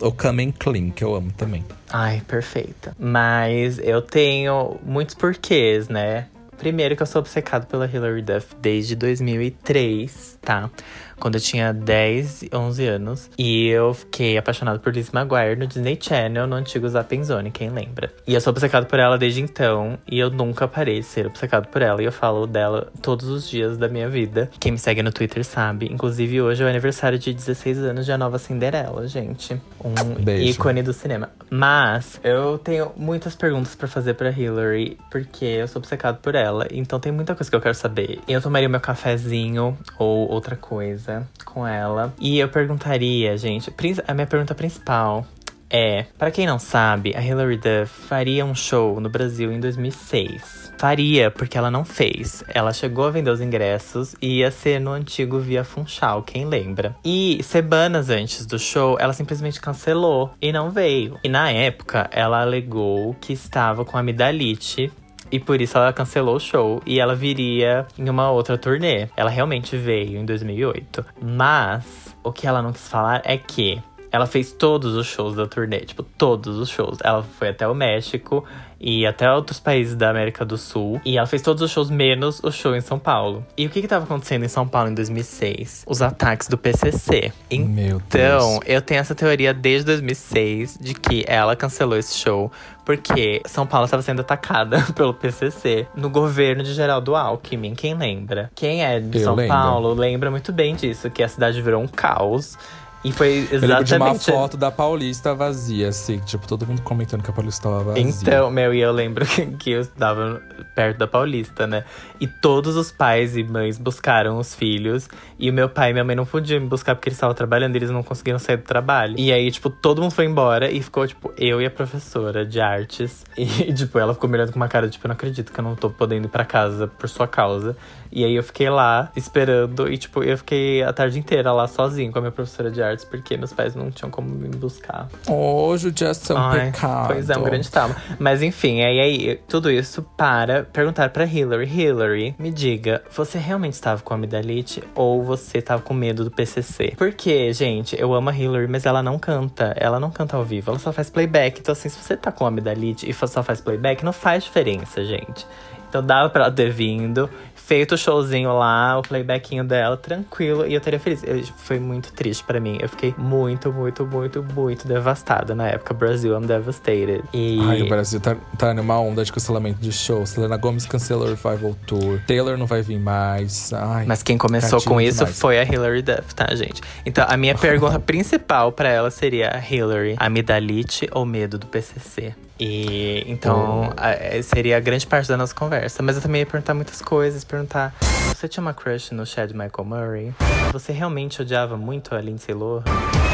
Ou Coming Clean, que eu amo também. Ai, perfeita. Mas eu tenho muitos porquês, né? Primeiro que eu sou obcecado pela Hilary Duff desde 2003, tá? Quando eu tinha 10, 11 anos. E eu fiquei apaixonado por Liz Maguire no Disney Channel, no antigo Zapping Zone, quem lembra. E eu sou obcecado por ela desde então. E eu nunca parei de ser obcecado por ela. E eu falo dela todos os dias da minha vida. Quem me segue no Twitter sabe. Inclusive, hoje é o aniversário de 16 anos de A Nova Cinderela, gente. Um Beijo. ícone do cinema. Mas eu tenho muitas perguntas pra fazer pra Hillary, porque eu sou obcecado por ela. Então tem muita coisa que eu quero saber. Eu tomaria meu cafezinho ou outra coisa com ela. E eu perguntaria, gente, a minha pergunta principal é, pra quem não sabe, a Hilary Duff faria um show no Brasil em 2006. Faria, porque ela não fez. Ela chegou a vender os ingressos e ia ser no antigo Via Funchal, quem lembra. E semanas antes do show, ela simplesmente cancelou e não veio. E na época, ela alegou que estava com amidalite e por isso ela cancelou o show e ela viria em uma outra turnê. Ela realmente veio em 2008. Mas o que ela não quis falar é que ela fez todos os shows da turnê, tipo, todos os shows. Ela foi até o México e até outros países da América do Sul. E ela fez todos os shows, menos o show em São Paulo. E o que que tava acontecendo em São Paulo em 2006? Os ataques do PCC. Meu Então, Deus. eu tenho essa teoria desde 2006 de que ela cancelou esse show porque São Paulo estava sendo atacada pelo PCC no governo de Geraldo Alckmin. Quem lembra? Quem é de Eu São lembro. Paulo lembra muito bem disso, que a cidade virou um caos. E foi Eu lembro de uma exatamente. foto da Paulista vazia, assim, tipo, todo mundo comentando que a Paulista tava vazia. Então, meu, e eu lembro que eu estava perto da Paulista, né? E todos os pais e mães buscaram os filhos. E o meu pai e minha mãe não podiam me buscar porque eles estavam trabalhando, eles não conseguiram sair do trabalho. E aí, tipo, todo mundo foi embora e ficou, tipo, eu e a professora de artes. E, tipo, ela ficou me olhando com uma cara, tipo, eu não acredito que eu não tô podendo ir pra casa por sua causa. E aí eu fiquei lá esperando e, tipo, eu fiquei a tarde inteira lá sozinho com a minha professora de artes, porque meus pais não tinham como me buscar. Ô, judiação, Ai, pecado. Pois é, um grande trauma. Mas enfim, aí, aí tudo isso para perguntar pra Hillary. Hillary, me diga, você realmente estava com amidalite ou você estava com medo do PCC? Porque, gente, eu amo a Hillary, mas ela não canta. Ela não canta ao vivo, ela só faz playback. Então, assim, se você tá com amidalite e só faz playback, não faz diferença, gente. Então dava pra ela ter vindo, feito o showzinho lá, o playbackinho dela, tranquilo, e eu teria feliz. Eu- foi muito triste pra mim. Eu fiquei muito, muito, muito, muito devastada na época. Brasil, I'm devastated. E. Ai, o Brasil tá, tá numa onda de cancelamento de show. Selena Gomes cancelou o Revival Tour. Taylor não vai vir mais. Ai, Mas quem começou com isso demais. foi a Hilary Duff, tá, gente? Então, a minha pergunta principal pra ela seria: Hillary, amidalite ou medo do PCC? E então a- é, seria a grande parte da nossa conversa. Mas eu também ia perguntar muitas coisas. Perguntar: você tinha uma crush no Chad Michael Murray? Você realmente odiava muito a Lindsay Lohan?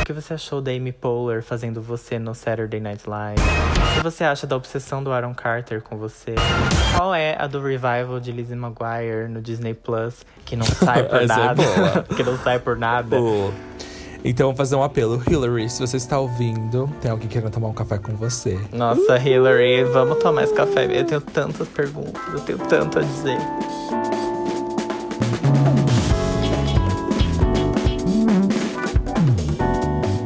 O que você achou da Amy Poehler fazendo você no Saturday Night Live? O que você acha da obsessão do Aaron Carter com você? Qual é a do revival de Lizzie McGuire no Disney Plus que não sai por é nada? boa. que não sai por nada. Ô, Então, vou fazer um apelo. Hillary, se você está ouvindo, tem alguém querendo tomar um café com você. Nossa, Hillary, vamos tomar esse café. Eu tenho tantas perguntas, eu tenho tanto a dizer.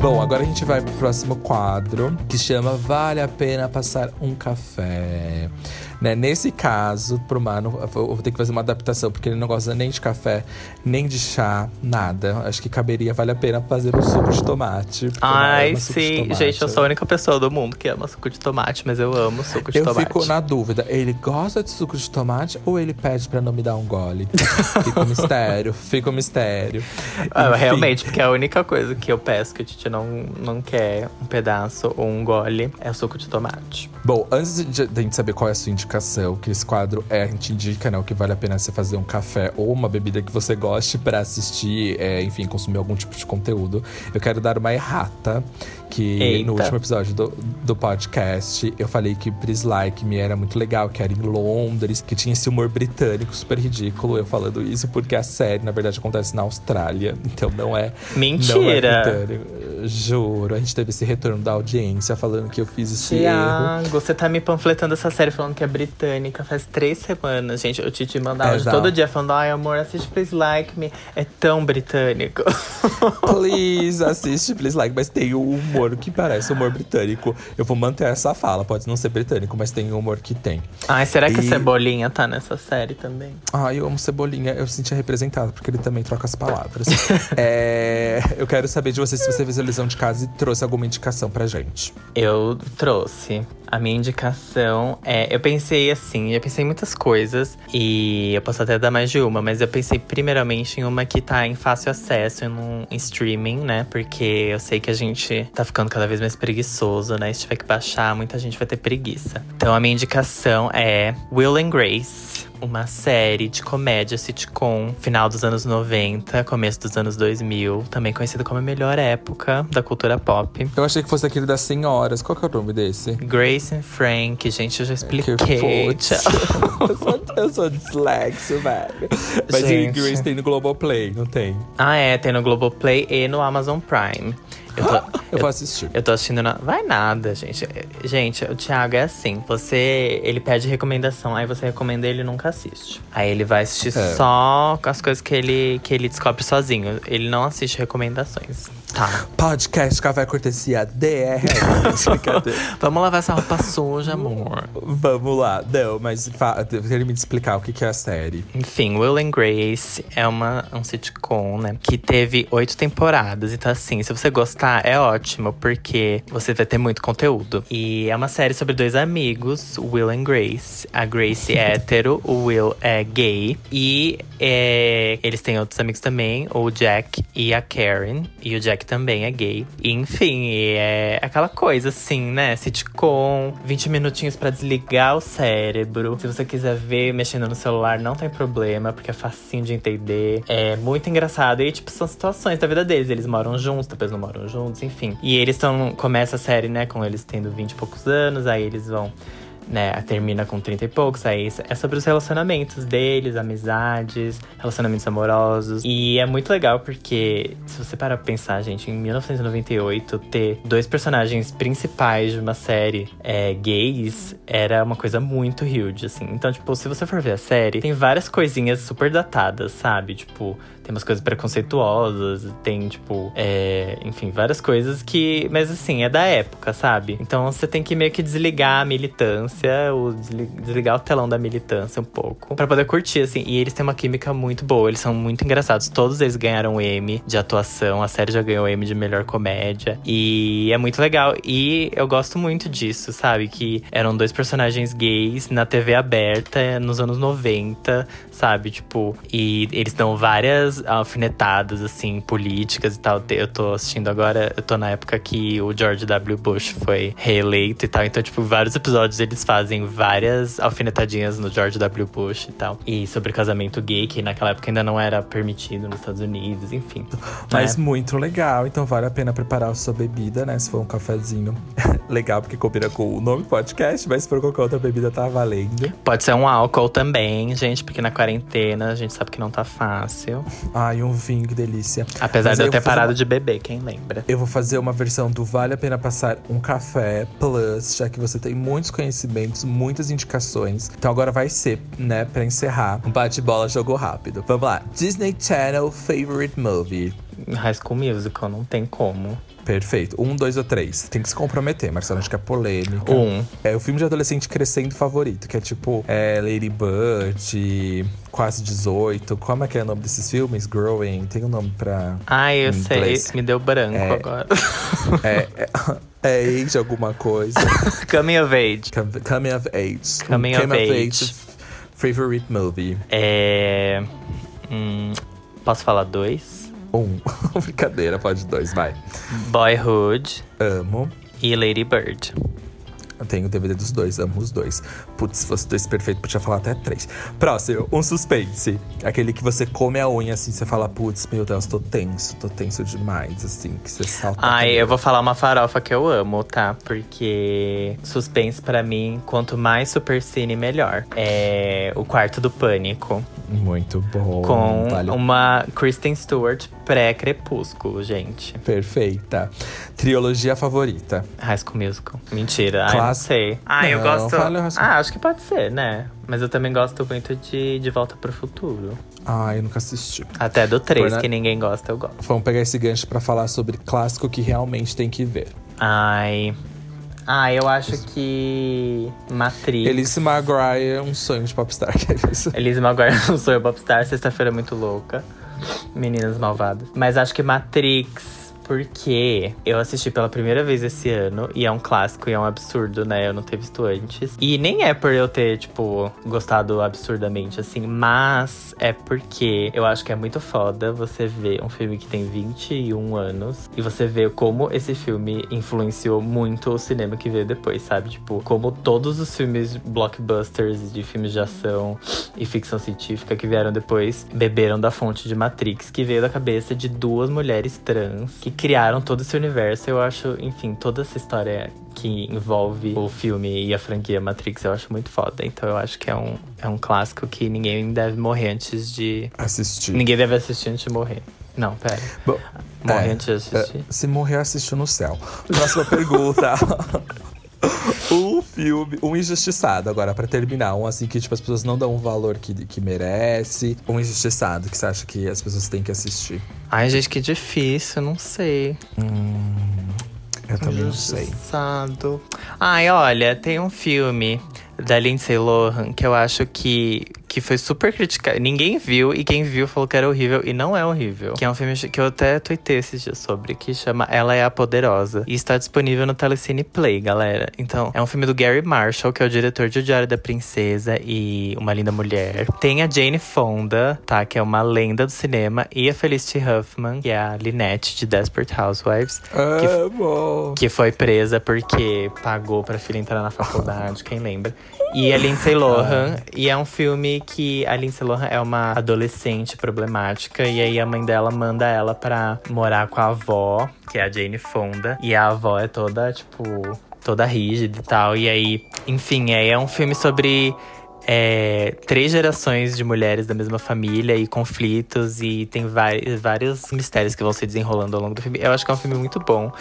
Bom, agora a gente vai pro próximo quadro, que chama Vale a Pena Passar um Café. Né? Nesse caso, pro Mano, eu vou ter que fazer uma adaptação, porque ele não gosta nem de café, nem de chá, nada. Acho que caberia, vale a pena fazer um suco de tomate. Ai, ama suco de sim. tomate. Gente, eu sou a única pessoa do mundo que ama suco de tomate, mas eu amo suco de Eu tomate. fico na dúvida, ele gosta de suco de tomate ou ele pede pra não me dar um gole? fica um mistério, fica um mistério. Ah, realmente, porque a única coisa que eu peço que a Titi não, não quer um pedaço ou um gole é o suco de tomate. Bom, antes de, de a gente saber qual é a sua indicação, que esse quadro é, a gente indica, né, o que vale a pena você fazer um café ou uma bebida que você goste pra assistir, é, enfim, consumir algum tipo de conteúdo. Eu quero dar uma errata, que Eita. no último episódio do, do podcast, eu falei que Please Like Me era muito legal, que era em Londres, que tinha esse humor britânico super ridículo. Eu falando isso porque a série, na verdade, acontece na Austrália, então não é Mentira! Não é britânico. Juro, a gente teve esse retorno da audiência falando que eu fiz esse erro. Tiago, você tá me panfletando essa série falando que é britânica faz três semanas, gente. Eu te mandava É, todo dia falando, ai amor, assiste Please Like Me. É tão britânico. Please, assiste Please Like, mas tem o humor que parece humor britânico. Eu vou manter essa fala, pode não ser britânico, mas tem o humor que tem. ai, será que E- a Cebolinha tá nessa série também? Ai, eu amo Cebolinha, eu me sentia representado, porque ele também troca as palavras. É, eu quero saber de você se você a lição de casa e trouxe alguma indicação pra gente. Eu trouxe. A minha indicação é. Eu pensei assim, eu pensei em muitas coisas. E eu posso até dar mais de uma, mas eu pensei primeiramente em uma que tá em fácil acesso em, um, em streaming, né? Porque eu sei que a gente tá ficando cada vez mais preguiçoso, né? Se tiver que baixar, muita gente vai ter preguiça. Então a minha indicação é Will and Grace. Uma série de comédia sitcom, final dos anos 90, começo dos anos 2000, também conhecida como a melhor época da cultura pop. Eu achei que fosse aquele das senhoras. Qual que é o nome desse? Grace and Frank, gente, eu já Que expliquei. tchau. eu, sou, eu sou dislexo, velho. Mas Gente. Grace tem no Globoplay, não tem? ah, é, tem no Globoplay e no Amazon Prime. Eu tô, Eu vou assistir. eu tô assistindo na. Vai nada, gente. Gente, o Thiago é assim. Você. Ele pede recomendação, aí você recomenda ele nunca assiste. Aí ele vai assistir É. só com as coisas que ele, que ele descobre sozinho. Ele não assiste recomendações. Tá. Podcast Café Cortesia DR. Vamos lavar essa roupa suja, amor. Vamos lá. Não, mas termine de explicar o que que é a série. Enfim, Will and Grace é uma, um sitcom, né? Que teve oito temporadas. Então, assim, se você gostar, é ótimo, porque você vai ter muito conteúdo. E é uma série sobre dois amigos, Will and Grace. A Grace é hétero, o Will é gay. E é, eles têm outros amigos também, o Jack e a Karen. E o Jack também é gay. Enfim, é aquela coisa assim, né? Sitcom, 20 minutinhos pra desligar o cérebro. Se você quiser ver mexendo no celular, não tem problema, porque é facinho de entender. É muito engraçado. E, tipo, são situações da vida deles. Eles moram juntos, depois não moram juntos, enfim. E eles estão. Começa a série, né, com eles tendo 20 e poucos anos, aí eles vão né, termina com 30 e poucos, aí é sobre os relacionamentos deles, amizades, relacionamentos amorosos. E é muito legal porque, se você parar pra pensar, gente, em 1998, ter dois personagens principais de uma série é, gays era uma coisa muito huge, assim. Então, tipo, se você for ver a série, tem várias coisinhas super datadas, sabe? Tipo, tem umas coisas preconceituosas, tem, tipo, é, enfim, várias coisas que. Mas assim, é da época, sabe? Então você tem que meio que desligar a militância, o desli- desligar o telão da militância um pouco, pra poder curtir, assim. E eles têm uma química muito boa, eles são muito engraçados. Todos eles ganharam o Emmy de atuação, a série já ganhou o Emmy de melhor comédia. E é muito legal. E eu gosto muito disso, sabe? Que eram dois personagens gays na TV aberta nos anos 90, sabe? Tipo, e eles dão várias alfinetadas, assim, políticas e tal. Eu tô assistindo agora, eu tô na época que o George W. Bush foi reeleito e tal. Então, tipo, vários episódios eles fazem várias alfinetadinhas no George W. Bush e tal. E sobre casamento gay, que naquela época ainda não era permitido nos Estados Unidos, enfim. Mas né? muito legal, então vale a pena preparar a sua bebida, né? Se for um cafezinho legal, porque combina com o nome do podcast, mas se for qualquer outra bebida, tá valendo. Pode ser um álcool também, gente, porque na quarentena a gente sabe que não tá fácil. Ai, um vinho, que delícia. Apesar Mas de eu ter parado uma- de beber, quem lembra? Eu vou fazer uma versão do Vale a Pena Passar um Café Plus, já que você tem muitos conhecimentos, muitas indicações. Então agora vai ser, né, pra encerrar, um bate-bola jogo rápido. Vamos lá. Disney Channel Favorite Movie. High School Musical, não tem como. Perfeito. Um, dois ou três. Tem que se comprometer, Marcelo. Acho que é polêmica. Um. É o filme de adolescente crescendo favorito, que é tipo é, Lady Bird, Quase 18. Como é que é o nome desses filmes? Growing. Tem um nome pra. Ai, eu sei. Me deu branco É. agora. É, é, é age alguma coisa. Coming of Age. Com- Coming of age. Coming of age. f- Favorite movie. É. hum, posso falar dois? Um. Brincadeira, pode dois, vai. Boyhood Amo. e Lady Bird. Eu tenho o DVD dos dois, amo os dois. Putz, se fosse dois perfeito, podia falar até três. Próximo, um suspense. Aquele que você come a unha assim, você fala, putz, meu Deus, tô tenso, tô tenso demais, assim, que você salta. Ai, eu vou falar uma farofa que eu amo, tá? Porque suspense pra mim, quanto mais super cine, melhor. É O Quarto do Pânico. Muito bom. com vale- uma Kristen Stewart pré-crepúsculo, gente. Perfeita. Trilogia favorita. High School Musical. Mentira. Ai, não sei. Ah, eu Não, gosto. High School- Ah, acho que pode ser, né? Mas eu também gosto muito de De Volta pro Futuro. Ai, eu nunca assisti. Até do 3, Por na- que ninguém gosta, eu gosto. Vamos pegar esse gancho pra falar sobre clássico que realmente tem que ver. Ai. Ah, eu acho que. Matrix. Elise Maguire, um sonho de popstar, que é isso. Elise Maguire não sou eu, Popstar. Sexta-feira é muito louca. Meninas malvadas. Mas acho que Matrix. Porque eu assisti pela primeira vez esse ano e é um clássico e é um absurdo, né? Eu não ter visto antes. E nem é por eu ter, tipo, gostado absurdamente, assim, mas é porque eu acho que é muito foda você ver um filme que tem 21 anos e você ver como esse filme influenciou muito o cinema que veio depois, sabe? Tipo, como todos os filmes blockbusters de filmes de ação e ficção científica que vieram depois beberam da fonte de Matrix, que veio da cabeça de duas mulheres trans que criaram todo esse universo. Eu acho, enfim, toda essa história que envolve o filme e a franquia Matrix, eu acho muito foda. Então eu acho que é um, é um clássico que ninguém deve morrer antes de. Assisti. Ninguém deve assistir antes de morrer. Não, pera. Bom, Morrer é, antes de assistir. é, se morrer, assistiu no céu. Próxima pergunta. um filme, um injustiçado, agora, pra terminar. Um assim que, tipo, as pessoas não dão o valor que, que merece. Um injustiçado que você acha que as pessoas têm que assistir. Ai, gente, que difícil, não sei. Eu também não sei. Injustiçado. Ai, olha, tem um filme da Lindsay Lohan que eu acho que, que foi super criticado. Ninguém viu e quem viu falou que era horrível e não é horrível. Que é um filme que eu até tuitei esses dias sobre, que chama Ela é a Poderosa. E está disponível no Telecine Play, galera. Então, é um filme do Gary Marshall, que é o diretor de O Diário da Princesa e Uma Linda Mulher. Tem a Jane Fonda, tá? Que é uma lenda do cinema. E a Felicity Huffman, que é a Lynette de Desperate Housewives. Que que foi presa porque pagou pra filha entrar na faculdade, quem lembra? E a Lindsay Lohan, e é um filme que a Lindsay Lohan é uma adolescente problemática, e aí a mãe dela manda ela pra morar com a avó, que é a Jane Fonda, e a avó é toda, tipo, toda rígida e tal, e aí, enfim, aí é um filme sobre é, três gerações de mulheres da mesma família e conflitos, e tem vários, mistérios que vão se desenrolando ao longo do filme. Eu acho que é um filme muito bom.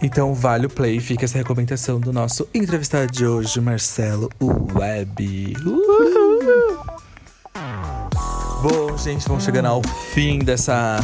Então, vale o play. Fica essa recomendação do nosso entrevistado de hoje, Marcelo Web. Bom, gente, vamos chegando ao fim dessa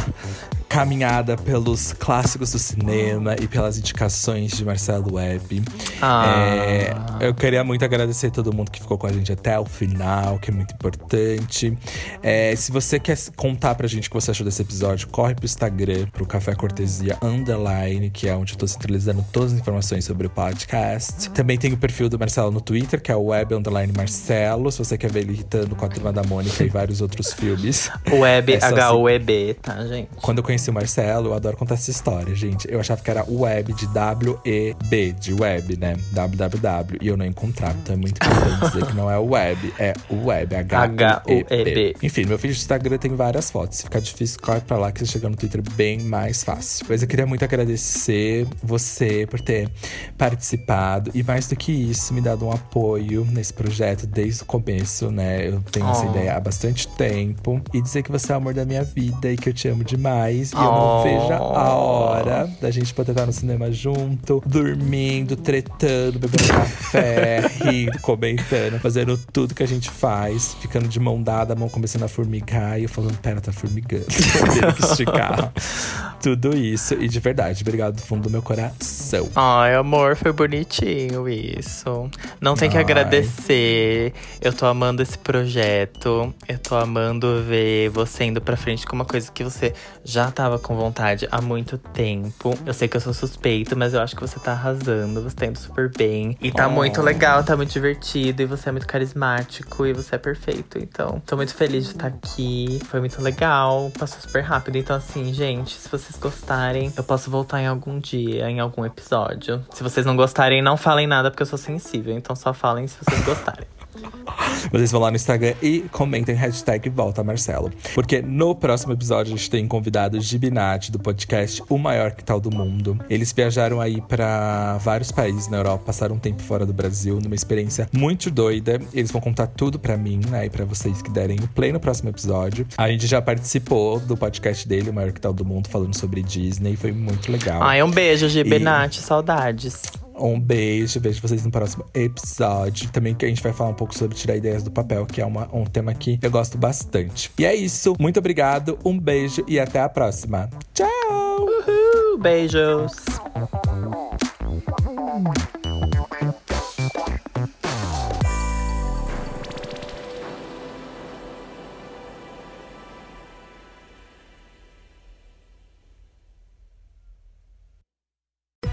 caminhada pelos clássicos do cinema e pelas indicações de Marcelo Web. Ah. É, eu queria muito agradecer todo mundo que ficou com a gente até o final, que é muito importante. É, se você quer contar pra gente o que você achou desse episódio, corre pro Instagram, pro Café Cortesia Underline, que é onde eu tô centralizando todas as informações sobre o podcast. Também tem o perfil do Marcelo no Twitter, que é o Web Underline Marcelo, se você quer ver ele irritando com a Turma da Mônica e vários outros filmes. Web, É H-U-E-B, tá, gente? Quando eu conheci o Marcelo, eu adoro contar essa história, gente. Eu achava que era web de W-E-B, de web, né? www. E eu não encontrava. Então é muito importante dizer que não é web, é web, H-U-E-B. Enfim, meu feed do Instagram tem várias fotos. Se ficar difícil, corre pra lá que você chega no Twitter bem mais fácil. Mas eu queria muito agradecer você por ter participado. E mais do que isso, me dado um apoio nesse projeto desde o começo, né? Eu tenho essa Oh. ideia há bastante tempo. E dizer que você é o amor da minha vida e que eu te amo demais. E eu não Oh. vejo a hora da gente poder estar no cinema junto, dormindo, tretando bebendo café, rindo, comentando, fazendo tudo que a gente faz, ficando de mão dada, a mão começando a formigar e eu falando, pera, tá formigando. Tendo que esticar. tudo isso. E de verdade, obrigado do fundo do meu coração. Ai, amor, foi bonitinho isso. Não tem que Ai. agradecer. Eu tô amando esse projeto. Eu tô amando ver você indo pra frente com uma coisa que você já tava com vontade há muito tempo. Eu sei que eu sou suspeito, mas eu acho que você tá arrasando. Você tá indo super bem. E tá Oh. muito legal, tá muito divertido. E você é muito carismático. E você é perfeito. Então, tô muito feliz de estar aqui. Foi muito legal. Passou super rápido. Então, assim, gente, se vocês gostarem, eu posso voltar em algum dia, em algum episódio. Se vocês não gostarem, não falem nada, porque eu sou sensível. Então, só falem se vocês gostarem. Vocês vão lá no Instagram e comentem hashtag Volta Marcelo. Porque no próximo episódio a gente tem convidado Gibinati do podcast O Maior Que Tal do Mundo. Eles viajaram aí pra vários países na Europa, passaram um tempo fora do Brasil, numa experiência muito doida. Eles vão contar tudo pra mim, né? E pra vocês que derem o play no próximo episódio. A gente já participou do podcast dele, O Maior Que Tal do Mundo, falando sobre Disney. Foi muito legal. Ai, um beijo, Gibinati. Saudades. Um beijo, vejo vocês no próximo episódio. Também que a gente vai falar um pouco sobre tirar ideias do papel, que é uma, um tema que eu gosto bastante. E é isso. Muito obrigado, um beijo e até a próxima. Tchau! Uhul, beijos.